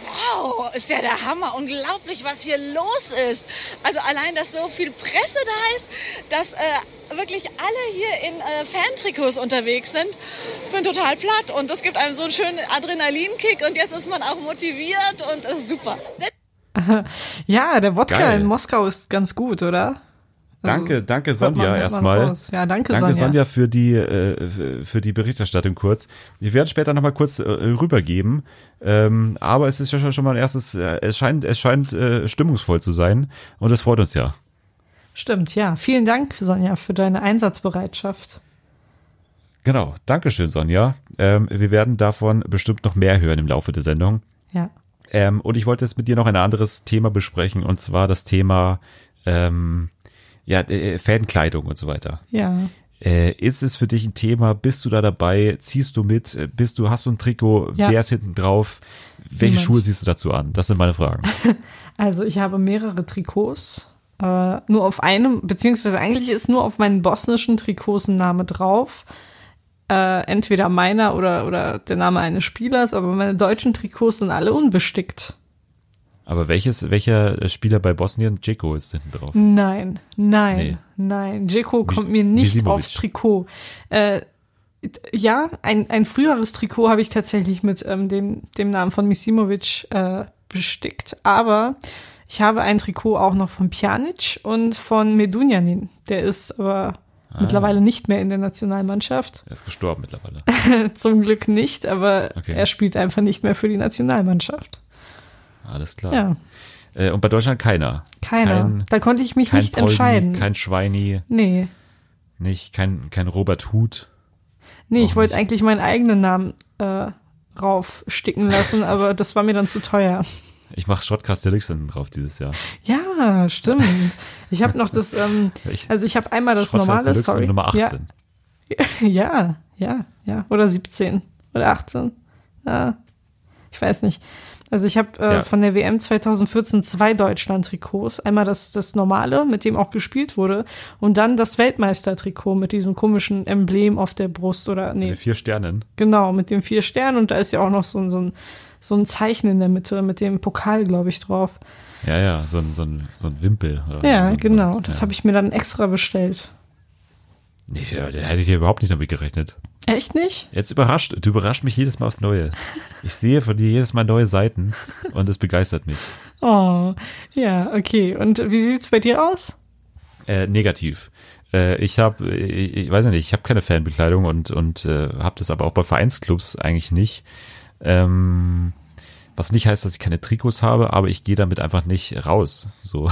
Wow, ist ja der Hammer. Unglaublich, was hier los ist. Also allein, dass so viel Presse da ist, dass äh, wirklich alle hier in äh, Fantrikots unterwegs sind. Ich bin total platt und das gibt einem so einen schönen Adrenalinkick und jetzt ist man auch motiviert und das ist super. *laughs* Ja, der Wodka Geil. in Moskau ist ganz gut, oder? Also, danke, danke hört man- Sonja erstmal. Ja, danke, Danke Sonja. Sonja für die äh, für die Berichterstattung kurz. Wir werden später noch mal kurz äh, rübergeben, ähm, aber es ist ja schon mal ein erstes. Äh, es scheint es scheint äh, stimmungsvoll zu sein und das freut uns ja. Stimmt, ja. Vielen Dank, Sonja, für deine Einsatzbereitschaft. Genau, Dankeschön Sonja. Ähm, wir werden davon bestimmt noch mehr hören im Laufe der Sendung. Ja. Ähm, und ich wollte jetzt mit dir noch ein anderes Thema besprechen und zwar das Thema ähm, ja äh, Fankleidung und so weiter. Ja. Äh, ist es für dich ein Thema? Bist du da dabei? Ziehst du mit? Äh, Bist du, hast du ein Trikot? Ja. Wer ist hinten drauf? Welche Niemand. Schuhe siehst du dazu an? Das sind meine Fragen. *laughs* Also ich habe mehrere Trikots. Äh, nur auf einem, beziehungsweise eigentlich ist nur auf meinen bosnischen Trikots ein Name drauf. Äh, entweder meiner oder, oder der Name eines Spielers, aber meine deutschen Trikots sind alle unbestickt. Aber welches, welcher Spieler bei Bosnien? Dzeko ist hinten drauf. Nein, nein, Nee. nein. Dzeko kommt mir nicht Misimovic. aufs Trikot. Äh, ja, ein, ein früheres Trikot habe ich tatsächlich mit ähm, dem, dem Namen von Misimovic äh, bestickt. Aber ich habe ein Trikot auch noch von Pjanic und von Medunjanin. Der ist aber Ah. mittlerweile nicht mehr in der Nationalmannschaft. Er ist gestorben mittlerweile. *laughs* Zum Glück nicht, aber Okay. er spielt einfach nicht mehr für die Nationalmannschaft. Alles klar. Ja, Äh, und bei Deutschland keiner. keiner. Kein, da konnte ich mich nicht Poldi, entscheiden. Kein Schweini, nee. nicht, kein, kein Robert Huth. Nee, ich wollte eigentlich meinen eigenen Namen äh, raufsticken lassen, aber das war mir dann zu teuer. Ich mache Shotcast Deluxe hinten drauf dieses Jahr. Ja, stimmt. Ich habe noch das, ähm, also ich habe einmal das Shotcast normale, Deluxe sorry. Nummer 18. Ja, *laughs* ja, ja, ja. Oder 17 oder 18. Ja, ich weiß nicht. Also ich habe äh, Ja. von der WM 2014 zwei Deutschland-Trikots. Einmal das, das normale, mit dem auch gespielt wurde, und dann das Weltmeister-Trikot mit diesem komischen Emblem auf der Brust oder nee, Mit vier Sternen. Genau, mit den vier Sternen und da ist ja auch noch so ein, so ein, so ein Zeichen in der Mitte mit dem Pokal, glaube ich, drauf. Ja, ja, so ein, so ein, so ein Wimpel. Ja, so, genau. So, das ja. habe ich mir dann extra bestellt. Nee, ja, da hätte ich ja überhaupt nicht damit gerechnet. Echt nicht? Jetzt überrascht, du überrascht mich jedes Mal aufs Neue. Ich sehe von dir jedes Mal neue Seiten und es begeistert mich. Oh, ja, okay. Und wie sieht's bei dir aus? Äh, negativ. Äh, ich habe, ich, ich weiß nicht, ich habe keine Fanbekleidung und und äh, habe das aber auch bei Vereinsclubs eigentlich nicht. Ähm, was nicht heißt, dass ich keine Trikots habe, aber ich gehe damit einfach nicht raus. So.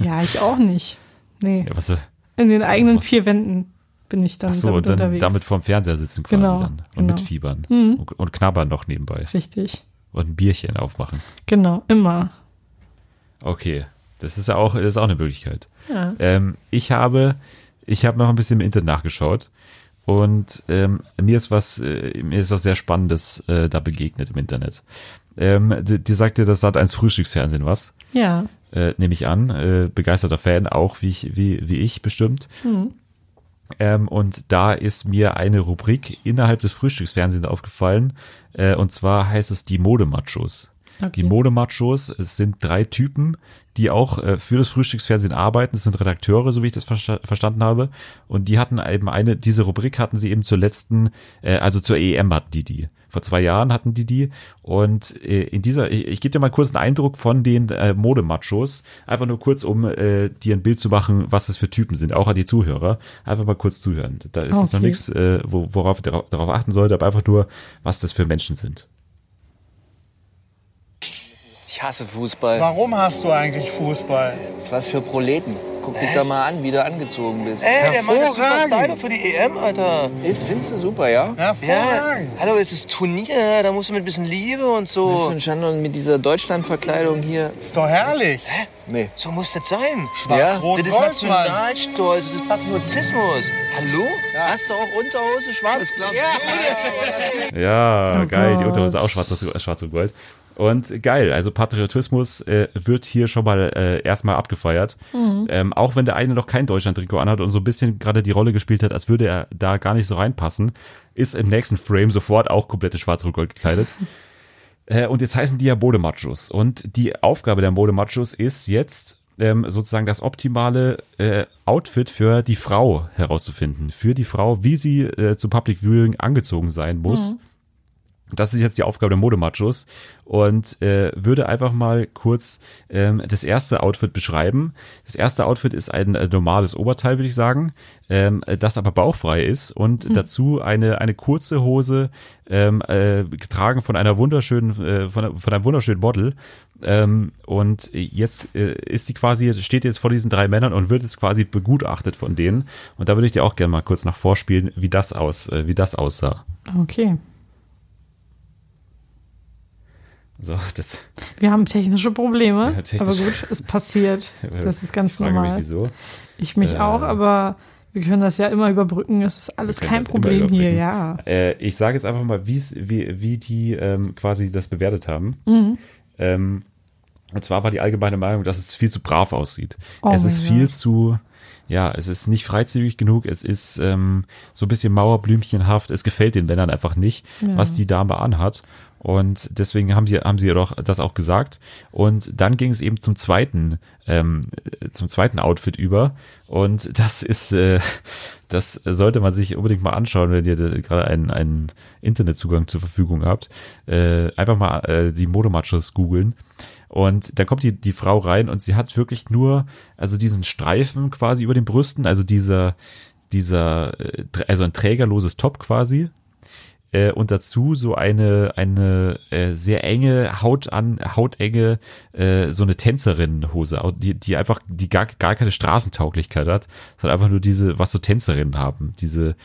Ja, ich auch nicht. Nee. Ja, was, In den eigenen was- vier Wänden bin ich dann ach so, damit und dann unterwegs. damit vorm Fernseher sitzen quasi Genau, dann und genau. mitfiebern Mhm. und, und knabbern noch nebenbei Richtig. und ein Bierchen aufmachen. Genau, immer. Okay, das ist ja auch, das ist auch eine Möglichkeit. Ja. Ähm, ich habe, ich habe noch ein bisschen im Internet nachgeschaut und ähm, mir ist was, äh, mir ist was sehr Spannendes äh, da begegnet im Internet. Ähm, die, die sagte, das Sat 1 Frühstücksfernsehen was, Ja. äh, nehme ich an, äh, begeisterter Fan, auch wie ich, wie, wie ich bestimmt. Ähm, und da ist mir eine Rubrik innerhalb des Frühstücksfernsehens aufgefallen, äh, und zwar heißt es die Modemachos. Okay. Die Modemachos, es sind drei Typen, die auch äh, für das Frühstücksfernsehen arbeiten. Es sind Redakteure, so wie ich das versta verstanden habe. Und die hatten eben eine, diese Rubrik hatten sie eben zur letzten, äh, also zur EM hatten die die. Vor zwei Jahren hatten die die. Und äh, in dieser, ich, ich gebe dir mal kurz einen Eindruck von den äh, Modemachos. Einfach nur kurz, um äh, dir ein Bild zu machen, was das für Typen sind. Auch an die Zuhörer. Einfach mal kurz zuhören. Da ist jetzt noch Okay. nichts, äh, wo, worauf darauf, achten sollt, aber einfach nur, was das für Menschen sind. Ich hasse Fußball. Warum hast du eigentlich Fußball? Das ist was für Proleten. Guck dich da mal an, wie du angezogen bist. Ey, der Mann ist super. Styler für die EM, Alter. Ist, findest du super, ja? Ja, Hervorragend. hallo, es ist Turnier, da musst du mit ein bisschen Liebe und so. schon und mit dieser Deutschlandverkleidung hier? Ist doch herrlich. Nee. So muss das sein. Schwarz-Rot, Das ist. Nationalstolz, das ist Patriotismus. Hallo? Hast du auch Unterhose schwarz? Das glaubst ja, Ja, Oh geil. Die. Unterhose auch schwarz, schwarz und gold. Und geil, also Patriotismus äh, wird hier schon mal äh, erstmal abgefeiert. Ähm, auch wenn der eine noch kein Deutschland-Trikot anhat und so ein bisschen gerade die Rolle gespielt hat, als würde er da gar nicht so reinpassen, ist im nächsten Frame sofort auch komplett schwarz-rot-gold gekleidet. *laughs* Äh, und jetzt heißen die ja Modemachos. Und die Aufgabe der Modemachos ist jetzt ähm, sozusagen das optimale äh, Outfit für die Frau herauszufinden. Für die Frau, wie sie äh, zu Public Viewing angezogen sein muss. Das ist jetzt die Aufgabe der Modemachos und äh, würde einfach mal kurz ähm, das erste Outfit beschreiben. Das erste Outfit ist ein äh, normales Oberteil, würde ich sagen, ähm, äh, das aber bauchfrei ist und dazu eine eine kurze Hose ähm, äh, getragen von einer wunderschönen äh, von, von einem wunderschönen Model. Ähm, und jetzt äh, ist sie quasi steht jetzt vor diesen drei Männern und wird jetzt quasi begutachtet von denen. Und da würde ich dir auch gerne mal kurz nach vorspielen, wie das aus äh, wie das aussah. Okay. So, das Wir haben technische Probleme, Ja, technisch. aber gut, es passiert. *laughs* Das ist ganz Ich frage normal. Mich, wieso? Ich mich Äh, auch, aber wir können das ja immer überbrücken. Es ist alles kein Problem hier, ja. Äh, ich sage jetzt einfach mal, wie, wie die ähm, quasi das bewertet haben. Mhm. Ähm, und zwar war die allgemeine Meinung, dass es viel zu brav aussieht. Oh es ist viel Gott. zu, ja, es ist nicht freizügig genug, es ist ähm, so ein bisschen Mauerblümchenhaft, es gefällt den Männern einfach nicht, Ja. was die Dame anhat. Und deswegen haben sie, haben sie doch das auch gesagt. Und dann ging es eben zum zweiten, ähm, äh, zum zweiten Outfit über. Und *laughs* das ist, äh, das sollte man sich unbedingt mal anschauen, wenn ihr gerade einen, einen Internetzugang zur Verfügung habt. Äh, einfach mal äh, die Modemachos googeln. Und da kommt die, die Frau rein und sie hat wirklich nur, also diesen Streifen quasi über den Brüsten, also dieser, dieser, äh, also ein trägerloses Top quasi, äh, und dazu so eine eine äh, sehr enge Haut an hautenge äh, so eine Tänzerinnenhose, die die einfach die gar gar keine Straßentauglichkeit hat, sondern einfach nur diese was so Tänzerinnen haben, diese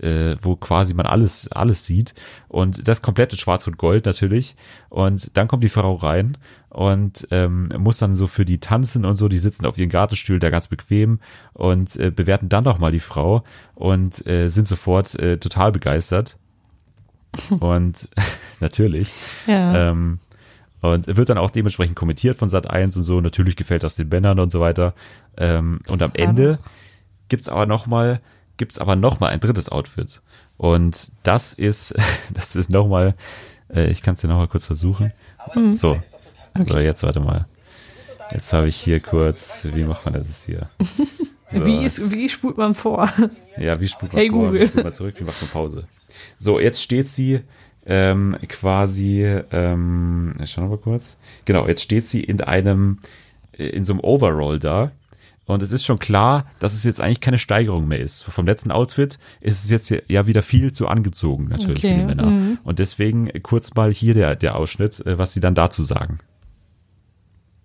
äh, wo quasi man alles alles sieht. Und das komplette Schwarz und Gold natürlich. Und dann kommt die Frau rein und ähm, muss dann so für die tanzen und so, die sitzen auf ihren Gartenstühlen da ganz bequem und äh, bewerten dann noch mal die Frau und äh, sind sofort äh, total begeistert und *laughs* natürlich. Ja. Ähm, und wird dann auch dementsprechend kommentiert von Sat 1 und so. Natürlich gefällt das den Männern und so weiter. Ähm, und am Ende gibt's aber noch mal gibt's aber noch mal ein drittes Outfit. Und das ist *laughs* das ist noch mal äh, ich kann es dir noch mal kurz versuchen. So. So, jetzt warte mal. Jetzt habe ich hier kurz, wie macht man das hier? *laughs* So, Wie, ist, wie spult man vor? Ja, wie spult man Hey, vor? Google. Wie spult man zurück? Wie macht man Pause? So, jetzt steht sie ähm, quasi, ähm, schauen wir mal kurz. Genau, jetzt steht sie in einem, äh, in so einem Overall da. Und es ist schon klar, dass es jetzt eigentlich keine Steigerung mehr ist. Vom letzten Outfit ist es jetzt ja wieder viel zu angezogen, natürlich Okay, für die Männer. mhm. Und deswegen kurz mal hier der, der Ausschnitt, äh, was sie dann dazu sagen.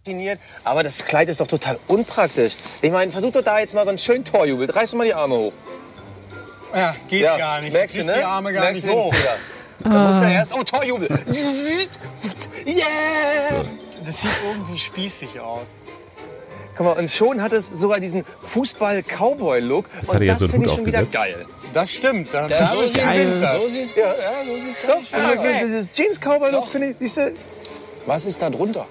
Definiert. Aber das Kleid ist doch total unpraktisch. Ich meine, versuch doch da jetzt mal so einen schönen Torjubel. Reiß doch mal die Arme hoch. Ja, geht Ja, gar nicht. Merkst du, ne? die Arme gar Merkst nicht hoch. Da musst du erst, oh, Torjubel. Yeah! Das sieht irgendwie spießig aus. Guck mal, und schon hat es sogar diesen Fußball-Cowboy-Look. Und hat er ja das so finde ich schon wieder geil. Das stimmt. Da, Ja, so sind das. So sieht's Ja. ja, so sieht's Doch, aus. das- dieses Jeans-Cowboy-Look finde ich, siehst du, Was ist da drunter?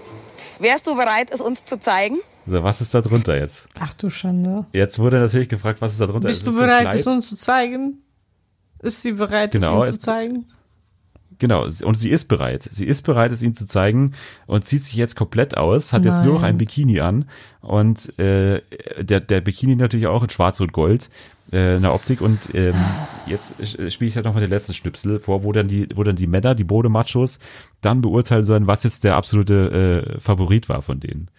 Wärst du bereit, es uns zu zeigen? So, was ist da drunter jetzt? Ach du Schande. Jetzt wurde natürlich gefragt, was ist da drunter? Bist Ist du es so ein bereit, es uns zu zeigen? Ist sie bereit, Genau, es ihm zu zeigen? Genau, und sie ist bereit. Sie ist bereit, es ihnen zu zeigen und zieht sich jetzt komplett aus, hat jetzt nur noch Nein. ein Bikini an und äh, der, der Bikini natürlich auch in schwarz und gold, äh, in der Optik und ähm, jetzt äh, spiele ich halt nochmal den letzten Schnipsel vor, wo dann die, wo dann die Männer, die Bodemachos, dann beurteilen sollen, was jetzt der absolute äh, Favorit war von denen.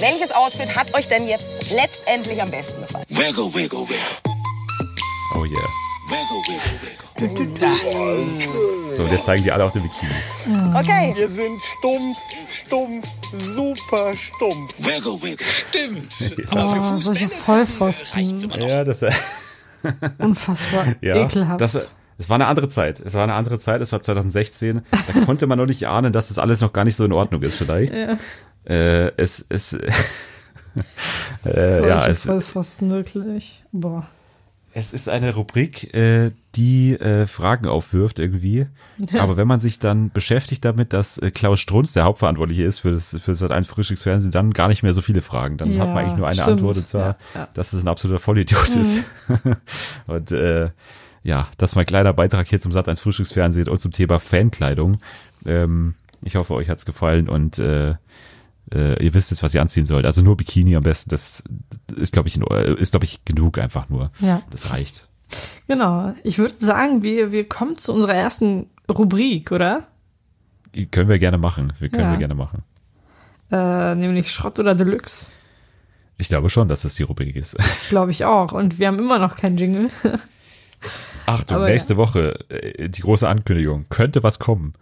Welches Outfit hat euch denn jetzt letztendlich am besten gefallen? Oh yeah. So, und jetzt zeigen die alle auf den Bikini. Okay. Wir sind stumpf, stumpf, super stumpf. Stimmt. *laughs* Oh, solche Vollpfosten. Ja, das, äh, *laughs* Unfassbar *laughs* ja, ekelhaft. das, es war eine andere Zeit. Es war eine andere Zeit. Es war 2016. Da konnte man noch nicht ahnen, dass das alles noch gar nicht so in Ordnung ist, vielleicht. ja. Äh, es, es, äh, Solche ja, es, Vollpfosten, wirklich. Boah. Es ist eine Rubrik, äh, die äh, Fragen aufwirft irgendwie. *laughs* Aber wenn man sich dann beschäftigt damit, dass äh, Klaus Strunz der Hauptverantwortliche ist für das, für das ein Frühstücksfernsehen, dann gar nicht mehr so viele Fragen. Dann Ja, hat man eigentlich nur eine stimmt. Antwort, und zwar, Ja, ja. dass es ein absoluter Vollidiot ist. *laughs* und äh, ja, das war ein kleiner Beitrag hier zum Sat 1 Frühstücksfernsehen und zum Thema Fankleidung. Ähm, ich hoffe, euch hat's gefallen und äh, äh, ihr wisst jetzt, was ihr anziehen sollt. Also nur Bikini am besten. Das ist, glaube ich, ist, glaube ich, genug einfach nur. Ja. Das reicht. Genau. Ich würde sagen, wir, wir kommen zu unserer ersten Rubrik, oder? Können wir gerne machen. Wir können Ja. wir gerne machen. Äh, nämlich Schrott oder Deluxe. Ich glaube schon, dass das die Rubrik ist. *laughs* Glaube ich auch. Und wir haben immer noch keinen Jingle. Achtung, Aber nächste Woche äh, die große Ankündigung. Könnte was kommen.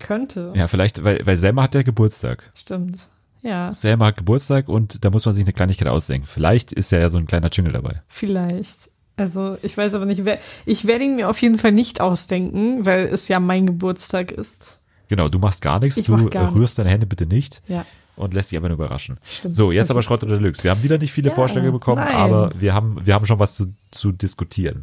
Könnte. Ja, vielleicht, weil, weil Selma hat ja Geburtstag. Stimmt. Ja, Selma hat Geburtstag und da muss man sich eine Kleinigkeit ausdenken. Vielleicht ist ja so ein kleiner Jingle dabei. vielleicht. Also, ich weiß aber nicht, wer. Ich werde ihn mir auf jeden Fall nicht ausdenken, weil es ja mein Geburtstag ist. Genau, du machst gar nichts, Ich du gar rührst nichts. deine Hände bitte nicht Ja. und lässt dich einfach nur überraschen. Stimmt. So, jetzt Okay. aber Schrott oder Deluxe. Wir haben wieder nicht viele Ja, Vorschläge bekommen, nein. aber wir haben, wir haben schon was zu, zu diskutieren.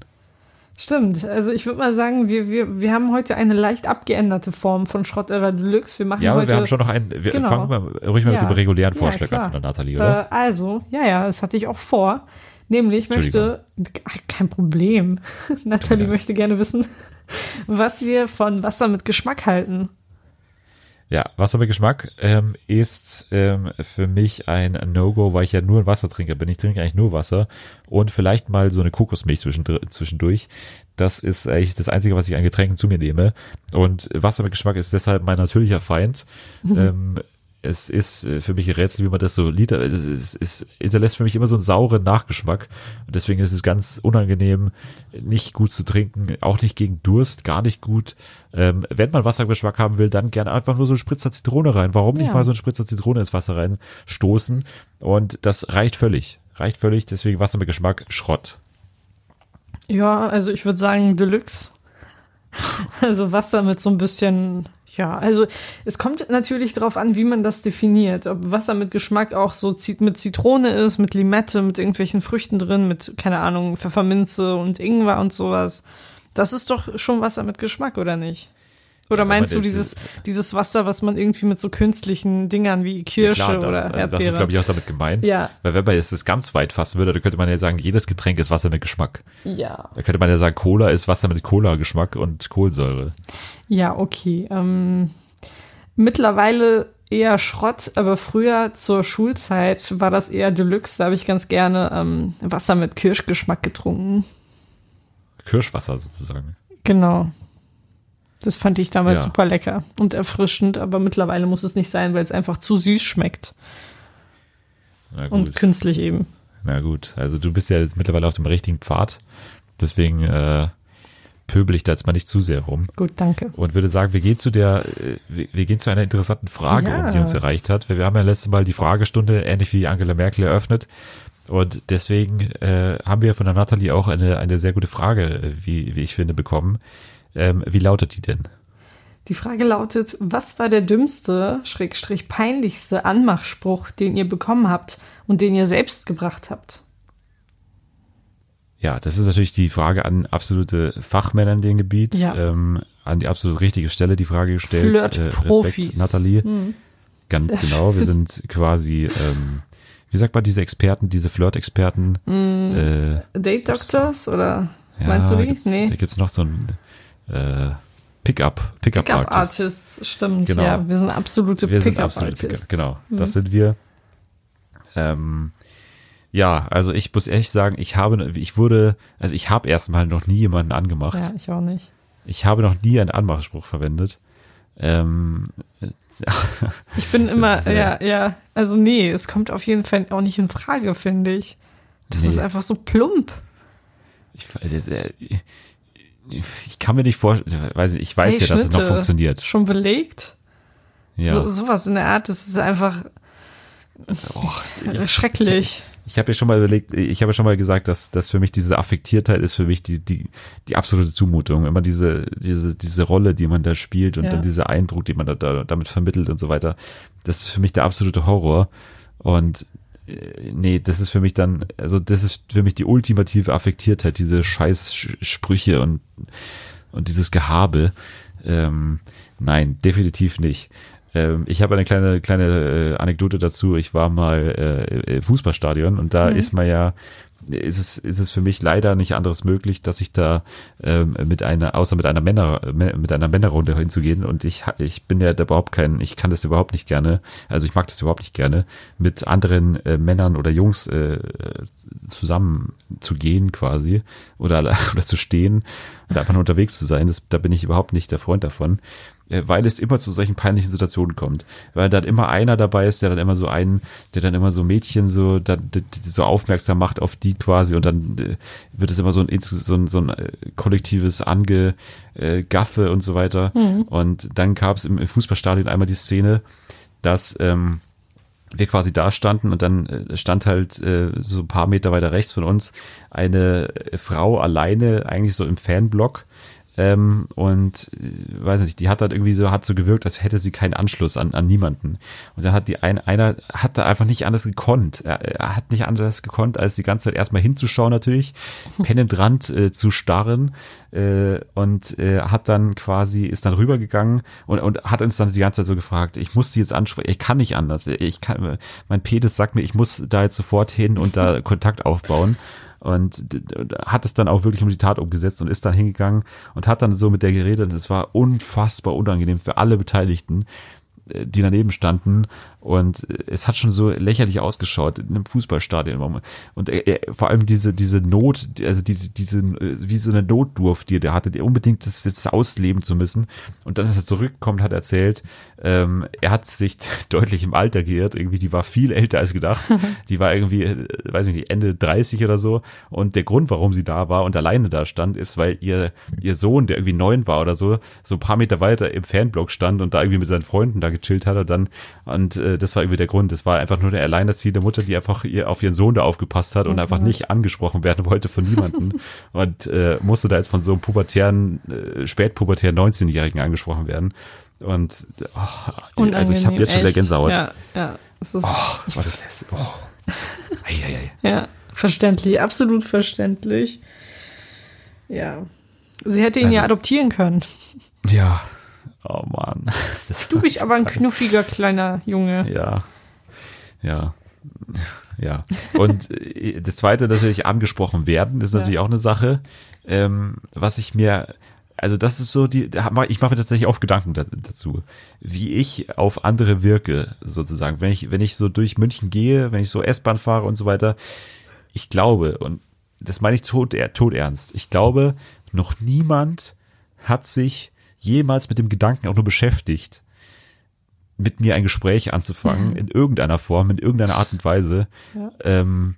Stimmt. Also, ich würde mal sagen, wir, wir, wir haben heute eine leicht abgeänderte Form von Schrott oder Deluxe. Wir machen Ja, aber heute. wir haben schon noch einen, wir Genau. fangen mal ruhig mal mit Ja. dem regulären Ja, Vorschlag klar. an von der Nathalie, oder? Äh, also, ja, ja, das hatte ich auch vor. Nämlich möchte, ach, kein Problem. *laughs* Nathalie möchte gerne wissen, was wir von Wasser mit Geschmack halten. Ja, Wasser mit Geschmack ähm, ist ähm, für mich ein No-Go, weil ich ja nur Wasser trinke. Bin ich trinke eigentlich nur Wasser und vielleicht mal so eine Kokosmilch zwischendurch. Das ist eigentlich das Einzige, was ich an Getränken zu mir nehme. Und Wasser mit Geschmack ist deshalb mein natürlicher Feind. *laughs* ähm, es ist äh, für mich ein Rätsel, wie man das so Liter, es, es, es hinterlässt für mich immer so einen sauren Nachgeschmack. Und deswegen ist es ganz unangenehm, nicht gut zu trinken, auch nicht gegen Durst, gar nicht gut. Ähm, wenn man Wassergeschmack haben will, dann gerne einfach nur so einen Spritzer Zitrone rein. Warum nicht Ja. mal so einen Spritzer Zitrone ins Wasser reinstoßen? Und das reicht völlig. Reicht völlig, deswegen Wasser mit Geschmack, Schrott. Ja, also ich würde sagen Deluxe. *laughs* Also Wasser mit so ein bisschen, ja, also es kommt natürlich darauf an, wie man das definiert. Ob Wasser mit Geschmack auch so mit Zitrone ist, mit Limette, mit irgendwelchen Früchten drin, mit, keine Ahnung, Pfefferminze und Ingwer und sowas. Das ist doch schon Wasser mit Geschmack, oder nicht? Oder Ja, meinst du dieses, dieses Wasser, was man irgendwie mit so künstlichen Dingern wie Kirsche Klar, das, oder also das Erdbeere? ist, glaube ich, auch damit gemeint. Ja. Weil wenn man jetzt das ganz weit fassen würde, dann könnte man ja sagen, jedes Getränk ist Wasser mit Geschmack. ja. Da könnte man ja sagen, Cola ist Wasser mit Cola-Geschmack und Kohlensäure. Ja, okay. Ähm, mittlerweile eher Schrott, aber früher zur Schulzeit war das eher Deluxe. Da habe ich ganz gerne ähm, Wasser mit Kirschgeschmack getrunken. Kirschwasser sozusagen. Genau. Das fand ich damals Ja. super lecker und erfrischend, aber mittlerweile muss es nicht sein, weil es einfach zu süß schmeckt und künstlich eben. Na gut, also du bist ja jetzt mittlerweile auf dem richtigen Pfad. Deswegen äh, pöbel ich da jetzt mal nicht zu sehr rum. Gut, danke. Und würde sagen, wir gehen zu der, äh, wir, gehen zu einer interessanten Frage, Ja. um die uns erreicht hat. Wir, wir haben ja letztes Mal die Fragestunde ähnlich wie Angela Merkel eröffnet. Und deswegen äh, haben wir von der Nathalie auch eine, eine sehr gute Frage, äh, wie, wie ich finde, bekommen. Ähm, wie lautet die denn? Die Frage lautet, was war der dümmste, schrägstrich peinlichste Anmachspruch, den ihr bekommen habt und den ihr selbst gebracht habt? Ja, das ist natürlich die Frage an absolute Fachmänner in dem Gebiet, Ja. ähm, an die absolut richtige Stelle die Frage gestellt. Flirt-Profis. Respekt, Nathalie. Hm. Ganz genau. Wir sind quasi, ähm, wie sagt man, diese Experten, diese Flirt-Experten. Äh, Date Doctors oder ja, meinst du die? Nee. Da gibt's noch so ein äh, Pickup, Pickup, Pickup Artist. Artists, stimmt. Genau. Ja, wir sind absolute Pickup Artists. Pickup, genau. Mhm. Das sind wir. Ähm, ja, also ich muss ehrlich sagen, ich habe, ich wurde, also ich habe erstmal noch nie jemanden angemacht. Ja, ich auch nicht. Ich habe noch nie einen Anmachspruch verwendet. Ähm, *laughs* Ich bin immer, ist, äh, ja, ja, also nee, es kommt auf jeden Fall auch nicht in Frage, finde ich. Das Nee. ist einfach so plump. ich weiß jetzt, äh, ich kann mir nicht vorstellen, weiß ich, ich weiß Hey, ja, dass es noch funktioniert. Schon belegt? Ja. So, sowas in der Art, das ist einfach Oh, schrecklich. Ich habe ja schon mal überlegt, ich habe ja schon mal gesagt, dass, dass für mich diese Affektiertheit ist für mich die, die, die absolute Zumutung. Immer diese, diese, diese Rolle, die man da spielt und Ja. dann dieser Eindruck, den man da, da damit vermittelt und so weiter. Das ist für mich der absolute Horror. Und nee, das ist für mich dann, also das ist für mich die ultimative Affektiertheit, diese scheiß Sch- Sprüche und, und dieses Gehabe. Ähm, nein, definitiv nicht. Ähm, ich habe eine kleine kleine äh, Anekdote dazu. Ich war mal äh, im Fußballstadion und da ist man ja ist es ist es für mich leider nicht anderes möglich, dass ich da ähm, mit einer außer mit einer Männer mit einer Männerrunde hinzugehen. Und ich ich bin ja da überhaupt kein ich kann das überhaupt nicht gerne also ich mag das überhaupt nicht gerne mit anderen äh, Männern oder Jungs äh, zusammen zu gehen quasi oder *laughs* oder zu stehen und einfach nur unterwegs zu sein. Das, da bin ich überhaupt nicht der Freund davon weil es immer zu solchen peinlichen Situationen kommt. Weil dann immer einer dabei ist, der dann immer so einen, der dann immer so Mädchen so, dann, so aufmerksam macht auf die quasi und dann äh, wird es immer so ein, so ein, so ein äh, kollektives Angegaffe äh, und so weiter. Und dann gab es im, Fußballstadion einmal die Szene, dass ähm, wir quasi da standen und dann stand halt äh, so ein paar Meter weiter rechts von uns eine Frau alleine eigentlich so im Fanblock ähm, und äh, weiß nicht, die hat dann irgendwie so hat so gewirkt, als hätte sie keinen Anschluss an, an niemanden. Und dann hat die ein, einer hat da einfach nicht anders gekonnt, er, er hat nicht anders gekonnt, als die ganze Zeit erstmal hinzuschauen natürlich, penetrant äh, zu starren äh, und äh, hat dann quasi ist dann rübergegangen und, und hat uns dann die ganze Zeit so gefragt, ich muss sie jetzt ansprechen, ich kann nicht anders, ich kann, mein Penis sagt mir, ich muss da jetzt sofort hin und da *laughs* Kontakt aufbauen und hat es dann auch wirklich um die Tat umgesetzt und ist dann hingegangen und hat dann so mit der geredet. Und es war unfassbar unangenehm für alle Beteiligten, äh, die daneben standen und äh, es hat schon so lächerlich ausgeschaut in einem Fußballstadion. Und er, er, vor allem diese diese Not also diese diese äh, wie so eine Notdurft die der hatte die unbedingt das jetzt ausleben zu müssen. Und dann als er zurückkommt hat er erzählt ähm, er hat sich *laughs* deutlich im Alter geirrt. Irgendwie die war viel älter als gedacht. *laughs* Die war irgendwie äh, weiß ich nicht Ende 30 oder so. Und der Grund warum sie da war und alleine da stand ist weil ihr ihr Sohn der irgendwie neun war oder so so ein paar Meter weiter im Fanblock stand und da irgendwie mit seinen Freunden da gechillt hat und dann und äh, das war irgendwie der Grund das war einfach nur eine alleinerziehende Mutter die einfach ihr auf ihren Sohn da aufgepasst hat und einfach nicht angesprochen werden wollte von niemandem *laughs* und äh, musste da jetzt von so einem pubertären äh, spätpubertären 19-jährigen angesprochen werden und oh, also ich habe jetzt schon echt. Gänsehaut Ja, ja, es ist, oh, war das hässlich. oh. *laughs* ei, ei, ei. ja, verständlich, absolut verständlich. Ja. Sie hätte ihn Also- ja adoptieren können. ja oh Mann *laughs* das Du bist aber ein knuffiger kleiner Junge. Ja. Ja. Ja. Und äh, das zweite natürlich angesprochen werden, ist natürlich auch eine Sache, ähm, was ich mir also das ist so die, ich mache mir tatsächlich oft Gedanken da, dazu, wie ich auf andere wirke, sozusagen. Wenn ich, wenn ich so durch München gehe, wenn ich so S-Bahn fahre und so weiter, ich glaube, und das meine ich tot, tot ernst, ich glaube, noch niemand hat sich jemals mit dem Gedanken auch nur beschäftigt, mit mir ein Gespräch anzufangen, *laughs* in irgendeiner Form, in irgendeiner Art und Weise. Ähm,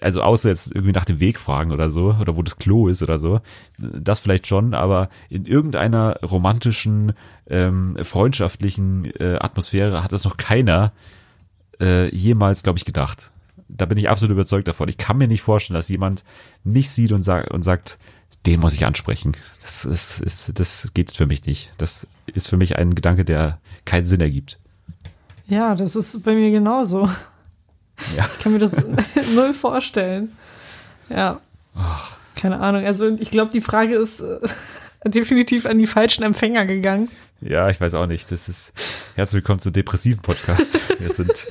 also außer jetzt irgendwie nach dem Weg fragen oder so, oder wo das Klo ist oder so. Das vielleicht schon, aber in irgendeiner romantischen, ähm, freundschaftlichen äh, Atmosphäre hat das noch keiner äh, jemals, glaube ich, gedacht. Da bin ich absolut überzeugt davon. Ich kann mir nicht vorstellen, dass jemand mich sieht und, sagt und sagt, den muss ich ansprechen. Das, ist, ist, das geht für mich nicht. Das ist für mich ein Gedanke, der keinen Sinn ergibt. Ja, das ist bei mir genauso. Ja. Ich kann mir das *laughs* *laughs* null vorstellen. Ja. Keine Ahnung. Also ich glaube, die Frage ist äh, *laughs* definitiv an die falschen Empfänger gegangen. Ja, ich weiß auch nicht. Das ist herzlich willkommen zum depressiven Podcast. Wir sind,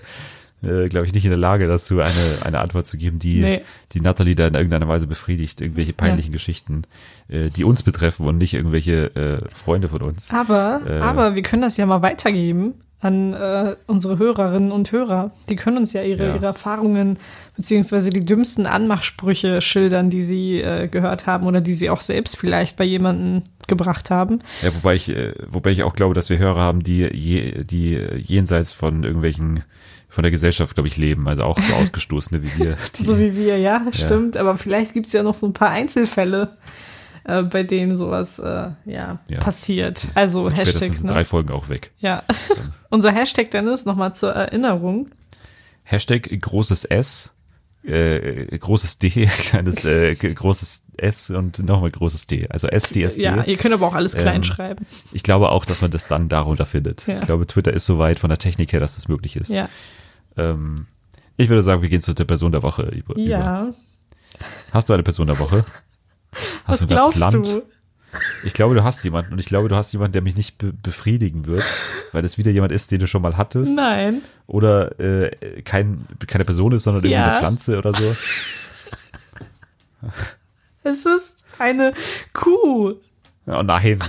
äh, glaube ich, nicht in der Lage dazu, eine, eine Antwort zu geben, die, Nee. die Natalie da in irgendeiner Weise befriedigt. Irgendwelche peinlichen Geschichten, äh, die uns betreffen und nicht irgendwelche äh, Freunde von uns. Aber, Äh. aber wir können das ja mal weitergeben an äh, unsere Hörerinnen und Hörer. Die können uns ja ihre, Ja. ihre Erfahrungen beziehungsweise die dümmsten Anmachsprüche schildern, die sie äh, gehört haben oder die sie auch selbst vielleicht bei jemandem gebracht haben. Ja, wobei ich, äh, wobei ich auch glaube, dass wir Hörer haben, die, je, die jenseits von irgendwelchen, von der Gesellschaft, glaube ich, leben. Also auch so *laughs* Ausgestoßene wie wir. Die, So wie wir, ja, stimmt. Aber vielleicht gibt's ja noch so ein paar Einzelfälle, äh, bei denen sowas äh, ja, Ja. passiert. Also sind Hashtags, ne? drei Folgen auch weg. Ja. *laughs* Unser Hashtag, Dennis, nochmal zur Erinnerung. Hashtag großes S, äh, großes D, *laughs* kleines, äh, großes S und nochmal großes D. Also SDSD. Ja, ihr könnt aber auch alles klein Ähm, schreiben. Ich glaube auch, dass man das dann darunter findet. Ja. Ich glaube, Twitter ist so weit von der Technik her, dass das möglich ist. Ja. Ähm, ich würde sagen, wir gehen zu der Person der Woche über. Ja. Hast du eine Person der Woche? *laughs* Hast Was du ein ganzes glaubst du? Ich glaube, du hast jemanden und ich glaube, du hast jemanden, der mich nicht be befriedigen wird, weil es wieder jemand ist, den du schon mal hattest. Nein. Oder äh, kein, keine Person ist, sondern Ja. irgendeine Pflanze oder so. *laughs* Es ist eine Kuh. Oh nein.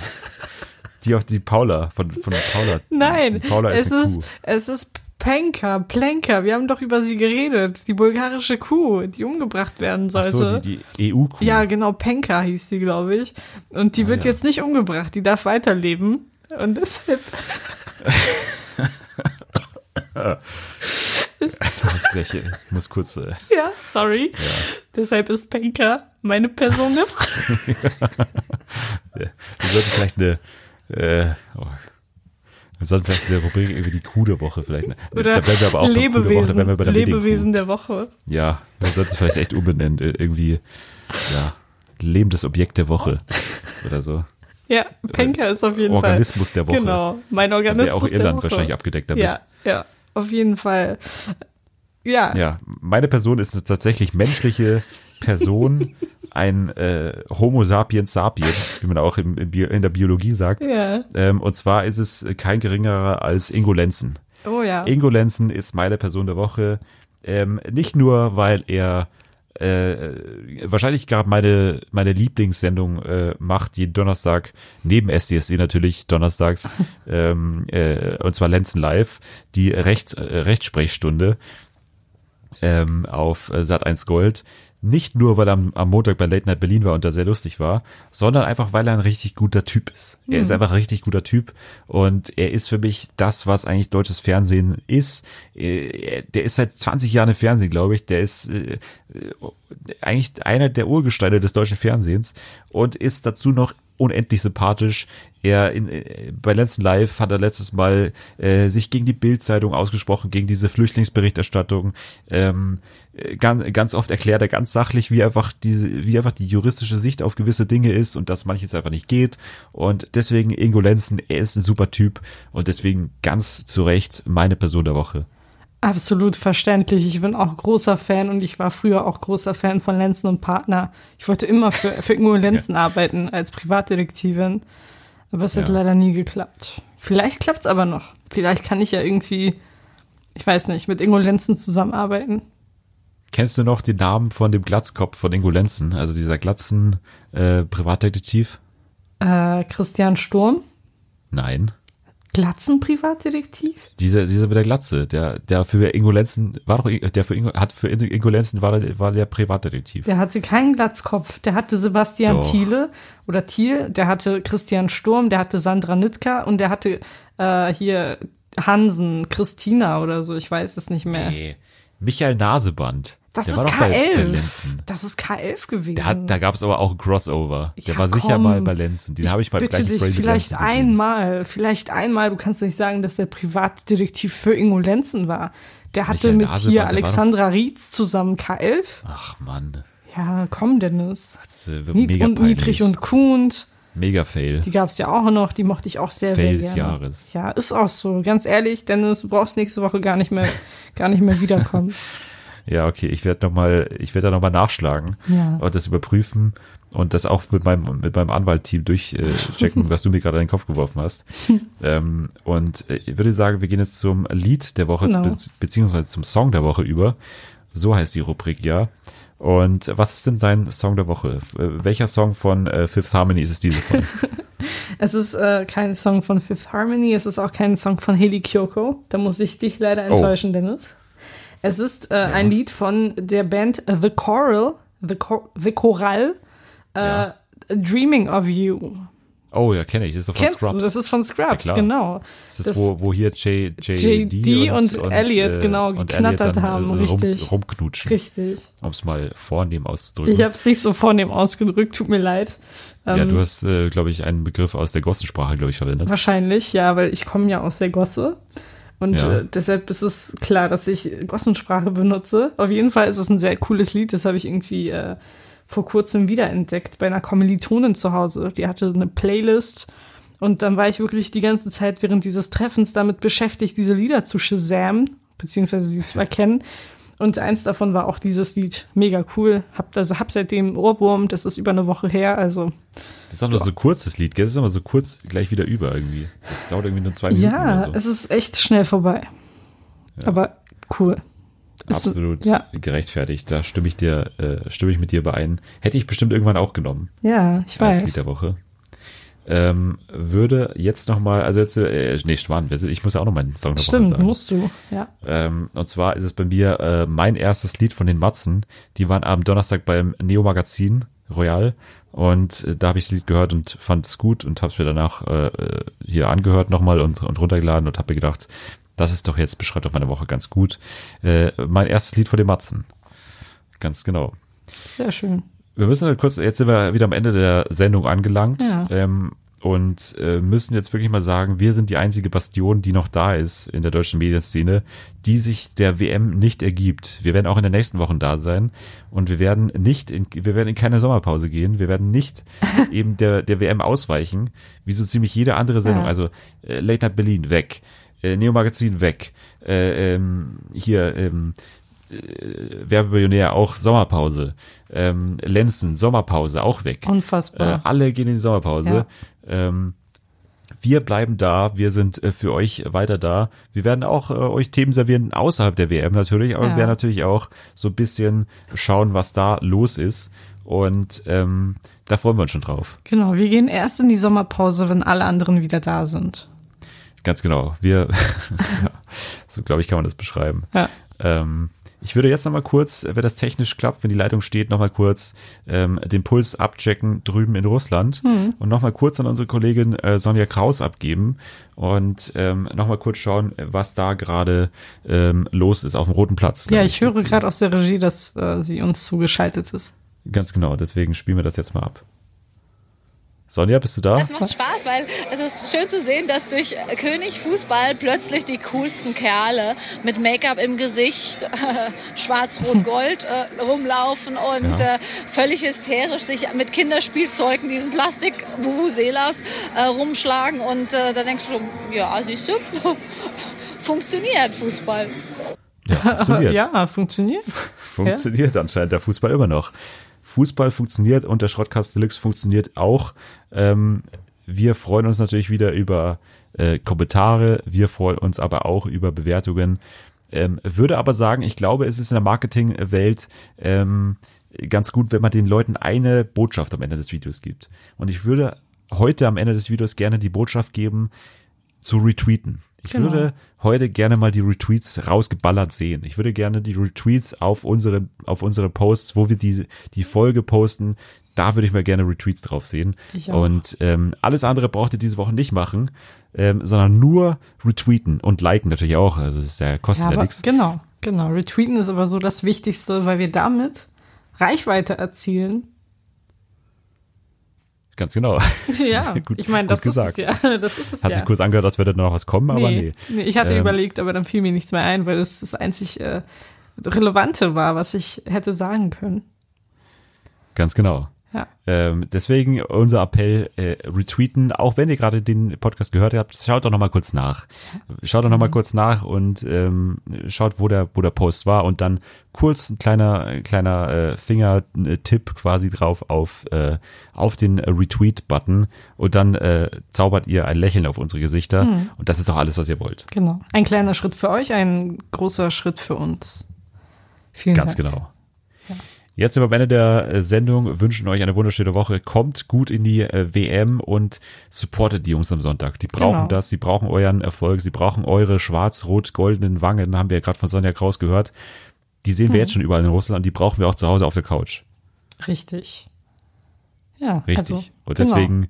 Die auf die Paula, von, von Paula. Nein. Die Paula ist es ist, es ist Penka, Plenka. Wir haben doch über sie geredet. Die bulgarische Kuh, die umgebracht werden Ach sollte. so, die, die EU-Kuh. Ja, genau, Penka hieß sie, glaube ich. Und die wird ja. jetzt nicht umgebracht, die darf weiterleben. Und deshalb *laughs* ist, Ich ich muss kurz. Äh, *laughs* ja, sorry. Deshalb ist Penka meine Person *laughs* wir sollten vielleicht eine. Äh, oh, wir sollten vielleicht eine Rubrik irgendwie die Kuh der Woche vielleicht. Oder da bleiben wir aber auch Kuh der Woche, Lebewesen, wenn wir der Lebewesen der Woche. Ja, wir sollten es vielleicht echt umbenennen. Ir- Irgendwie, ja, lebendes Objekt der Woche oder so. Ja, Penka ist auf jeden Organismus Fall. der Woche. Genau, mein Organismus wäre auch der Irland Woche. wahrscheinlich abgedeckt damit. Ja, ja, auf jeden Fall. Ja, Ja, meine Person ist eine tatsächlich menschliche Person, ein äh, Homo sapiens sapiens, wie man auch im, im Bio, in der Biologie sagt. Ja. Ähm, und zwar ist es kein geringerer als Ingo Lenzen. oh ja. Ingo Lenzen ist meine Person der Woche. Ähm, nicht nur, weil er äh, wahrscheinlich gerade meine, meine Lieblingssendung äh, macht, jeden Donnerstag, neben SCSD natürlich, donnerstags, *laughs* ähm, äh, und zwar Lenzen Live, die Rechts, äh, Rechtssprechstunde ähm, auf äh, Sat1 Gold. Nicht nur, weil er am, am Montag bei Late Night Berlin war und da sehr lustig war, sondern einfach, weil er ein richtig guter Typ ist. Er ist einfach ein richtig guter Typ und er ist für mich das, was eigentlich deutsches Fernsehen ist. Äh, Der ist seit 20 Jahren im Fernsehen, glaube ich. Der ist äh, äh, eigentlich einer der Urgesteine des deutschen Fernsehens und ist dazu noch unendlich sympathisch. Er in, äh, bei Lenzen Live hat er letztes Mal äh, sich gegen die Bild-Zeitung ausgesprochen, gegen diese Flüchtlingsberichterstattung. Ähm, äh, ganz, ganz oft erklärt er ganz sachlich, wie einfach diese, wie einfach die juristische Sicht auf gewisse Dinge ist und dass manches einfach nicht geht. Und deswegen Ingo Lenzen, er ist ein super Typ und deswegen ganz zu Recht meine Person der Woche. Absolut verständlich. Ich bin auch großer Fan und ich war früher auch großer Fan von Lenzen und Partner. Ich wollte immer für, für Ingo *laughs* Lenzen arbeiten als Privatdetektivin. Aber es hat Ja. leider nie geklappt. Vielleicht klappt's aber noch. Vielleicht kann ich ja irgendwie, ich weiß nicht, mit Ingo Lenzen zusammenarbeiten. Kennst du noch den Namen von dem Glatzkopf von Ingo Lenzen, also dieser Glatzen äh, Privatdetektiv? Äh, Christian Sturm, Nein. Glatzen-Privatdetektiv? Dieser, dieser mit der Glatze, der, der für Ingo Lenzen, war doch, der für Ingo, hat für Ingo Lenzen war, der- war der Privatdetektiv. Der hatte keinen Glatzkopf. Der hatte Sebastian Doch. Thiele oder Thiel, der hatte Christian Sturm, der hatte Sandra Nitka und der hatte äh, hier Hansen, Christina oder so, ich weiß es nicht mehr. Nee. Michael Naseband. Das der ist war doch bei, bei K11. Lenzen. Das ist K11 gewesen. Der hat, da gab es aber auch ein Crossover. Der Ja, war sicher komm. mal bei Lenzen. Den habe ich mal Bitte gleich dich, mit vielleicht Lenzen gesehen. einmal, vielleicht einmal, du kannst nicht sagen, dass der Privatdetektiv für Ingo Lenzen war. Der hatte Michael mit Naseband, hier Alexandra Rietz zusammen K11. Ach Mann, Ja, komm, Dennis. das äh, wird Nied mega und peinlich. Niedrig und Kuhnt. Mega Fail. Die gab's ja auch noch, die mochte ich auch sehr, Fail sehr des gerne. Jahres. Ja, ist auch so. Ganz ehrlich, Dennis, du brauchst nächste Woche gar nicht mehr, gar nicht mehr wiederkommen. *laughs* Ja, okay, ich werde noch mal, ich werde da noch mal nachschlagen Ja. und das überprüfen und das auch mit meinem mit meinem Anwaltteam durchchecken, äh, *laughs* checken, was du mir gerade in den Kopf geworfen hast. *laughs* ähm, und äh, ich würde sagen, wir gehen jetzt zum Lied der Woche Genau. be beziehungsweise zum Song der Woche über. So heißt die Rubrik ja. Und was ist denn dein Song der Woche? Äh, Welcher Song von äh, Fifth Harmony ist es dieses *laughs* Mal? Es ist äh, kein Song von Fifth Harmony, es ist auch kein Song von Haley Kyoko. Da muss ich dich leider Oh. enttäuschen, Dennis. Es ist äh, ein Lied von der Band The Choral, The, Chor The Choral, äh, Ja. Dreaming of You. Oh ja, kenne ich. Das ist doch von Kennst Scrubs. du? Das ist von Scrubs, klar. genau. Das ist, wo, wo hier J, JD JD und Elliot, genau, und geknattert Elliot dann, haben, äh, richtig. Rum, rumknutschen, Richtig. um es mal vornehm auszudrücken. Ich habe es nicht so vornehm ausgedrückt, tut mir leid. ja, Ähm, du hast, äh, glaube ich, einen Begriff aus der Gossensprache, glaube ich, verwendet. Wahrscheinlich, ja, weil ich komme ja aus der Gosse. Und Ja. äh, deshalb ist es klar, dass ich Gossensprache benutze. Auf jeden Fall ist es ein sehr cooles Lied. Das habe ich irgendwie äh, vor kurzem wiederentdeckt bei einer Kommilitonin zu Hause. Die hatte eine Playlist. Und dann war ich wirklich die ganze Zeit während dieses Treffens damit beschäftigt, diese Lieder zu shazamen, beziehungsweise sie zu erkennen. *laughs* Und eins davon war auch dieses Lied. Mega cool. Hab, also hab seitdem Ohrwurm. Das ist über eine Woche her. Also Das ist auch nur so ein kurzes Lied, gell? Das ist immer so kurz gleich wieder über irgendwie. Das dauert irgendwie nur zwei Minuten Ja, oder es so. ist echt schnell vorbei. Aber cool. Ist- Absolut Ja, gerechtfertigt. Da stimme ich dir, äh, stimme ich mit dir überein. Hätte ich bestimmt irgendwann auch genommen. ja, ich als Lied weiß. der Woche. Ähm, würde jetzt noch mal, also jetzt, äh, nee, Schwan, wir sind- ich muss ja auch noch meinen Song Stimmt, sagen. musst du. Ja. Ähm, und zwar ist es bei mir äh, mein erstes Lied von den Matzen. Die waren am Donnerstag beim Neo Magazin Royal und äh, da habe ich das Lied gehört und fand es gut und habe es mir danach äh, äh, hier angehört nochmal und, und runtergeladen und habe mir gedacht, das ist doch jetzt, beschreibt doch meine Woche ganz gut. Äh, mein erstes Lied von den Matzen. Ganz genau. Sehr schön. Wir müssen halt kurz, jetzt sind wir wieder am Ende der Sendung angelangt Ja. ähm, und äh, müssen jetzt wirklich mal sagen, wir sind die einzige Bastion, die noch da ist in der deutschen Medienszene, die sich der WM nicht ergibt. Wir werden auch in den nächsten Wochen da sein und wir werden nicht, in, wir werden in keine Sommerpause gehen, wir werden nicht *laughs* eben der, der WM ausweichen, wie so ziemlich jede andere Sendung. Ja. Also äh, Late Night Berlin weg, äh, Neo Magazin weg, äh, ähm, hier ähm, Werbemillionär auch Sommerpause. Ähm, Lenzen, Sommerpause, auch weg. Äh, Unfassbar. alle gehen in die Sommerpause. Ähm, wir bleiben da, wir sind äh, für euch weiter da. Wir werden auch äh, euch Themen servieren außerhalb der WM natürlich, aber Ja. wir werden natürlich auch so ein bisschen schauen, was da los ist. Und ähm, da freuen wir uns schon drauf. Genau, wir gehen erst in die Sommerpause, wenn alle anderen wieder da sind. Ganz genau. Wir, *laughs* ja, so glaube ich, kann man das beschreiben. Ja. Ähm, ich würde jetzt nochmal kurz, wenn das technisch klappt, wenn die Leitung steht, nochmal kurz ähm, den Puls abchecken drüben in Russland Mhm. und nochmal kurz an unsere Kollegin äh, Sonja Kraus abgeben und ähm, nochmal kurz schauen, was da gerade ähm, los ist auf dem Roten Platz. Ja, glaub ich höre gerade aus der Regie, dass äh, sie uns zugeschaltet ist. Ganz genau, deswegen spielen wir das jetzt mal ab. Sonja, bist du da? Es macht Spaß, weil es ist schön zu sehen, dass durch König Fußball plötzlich die coolsten Kerle mit Make-up im Gesicht, *laughs* schwarz-rot-gold äh, rumlaufen und Ja. äh, völlig hysterisch sich mit Kinderspielzeugen, diesen Plastik-Vuvuzelas, äh, rumschlagen. Und äh, da denkst du, ja, siehst du, *laughs* funktioniert Fußball. Ja, funktioniert. *laughs* Ja, funktioniert. Funktioniert anscheinend der Fußball immer noch. Fußball funktioniert und der Schrottkast Deluxe funktioniert auch. Ähm, wir freuen uns natürlich wieder über äh, Kommentare. Wir freuen uns aber auch über Bewertungen. Ähm, würde aber sagen, ich glaube, es ist in der Marketingwelt ähm, ganz gut, wenn man den Leuten eine Botschaft am Ende des Videos gibt. Und ich würde heute am Ende des Videos gerne die Botschaft geben, zu retweeten. Ich Genau. würde heute gerne mal die Retweets rausgeballert sehen. Ich würde gerne die Retweets auf unsere, auf unsere Posts, wo wir die, die Folge posten, da würde ich mal gerne Retweets drauf sehen. Ich auch. Und ähm, alles andere braucht ihr diese Woche nicht machen, ähm, sondern nur retweeten und liken natürlich auch. Also das ist ja, kostet Ja, ja, nichts. genau, genau. Retweeten ist aber so das Wichtigste, weil wir damit Reichweite erzielen. Ganz genau. *laughs* Ja, gut- ich meine, das ist es ja. *laughs* Das ist es Hat ja. sich kurz angehört, als würde da noch was kommen, aber nee. nee, ich hatte Ähm, überlegt, aber dann fiel mir nichts mehr ein, weil es das einzig äh, Relevante war, was ich hätte sagen können. Ganz genau. Ja. Ähm, deswegen unser Appell, äh, retweeten, auch wenn ihr gerade den Podcast gehört habt, schaut doch noch mal kurz nach. Schaut doch noch mal Mhm. kurz nach und ähm, schaut, wo der, wo der Post war und dann kurz ein kleiner, ein kleiner äh, Fingertipp quasi drauf auf, äh, auf den Retweet-Button und dann äh, zaubert ihr ein Lächeln auf unsere Gesichter Mhm. und das ist doch alles, was ihr wollt. Genau. Ein kleiner Schritt für euch, ein großer Schritt für uns. Vielen Ganz Dank. genau. Jetzt sind wir am Ende der äh, Sendung, wünschen euch eine wunderschöne Woche. Kommt gut in die äh, WM und supportet die Jungs am Sonntag. Die brauchen Genau. das, sie brauchen euren Erfolg, sie brauchen eure schwarz-rot-goldenen Wangen, haben wir ja gerade von Sonja Kraus gehört. Die sehen wir Mhm. jetzt schon überall in Russland, die brauchen wir auch zu Hause auf der Couch. Richtig. Ja, Richtig. Also, und genau. deswegen,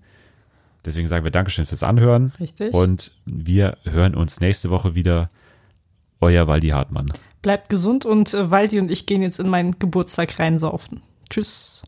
deswegen sagen wir Dankeschön fürs Anhören. Richtig. Und wir hören uns nächste Woche wieder. Euer Waldi Hartmann. Bleibt gesund und äh, Waldi und ich gehen jetzt in meinen Geburtstag reinsaufen. Tschüss.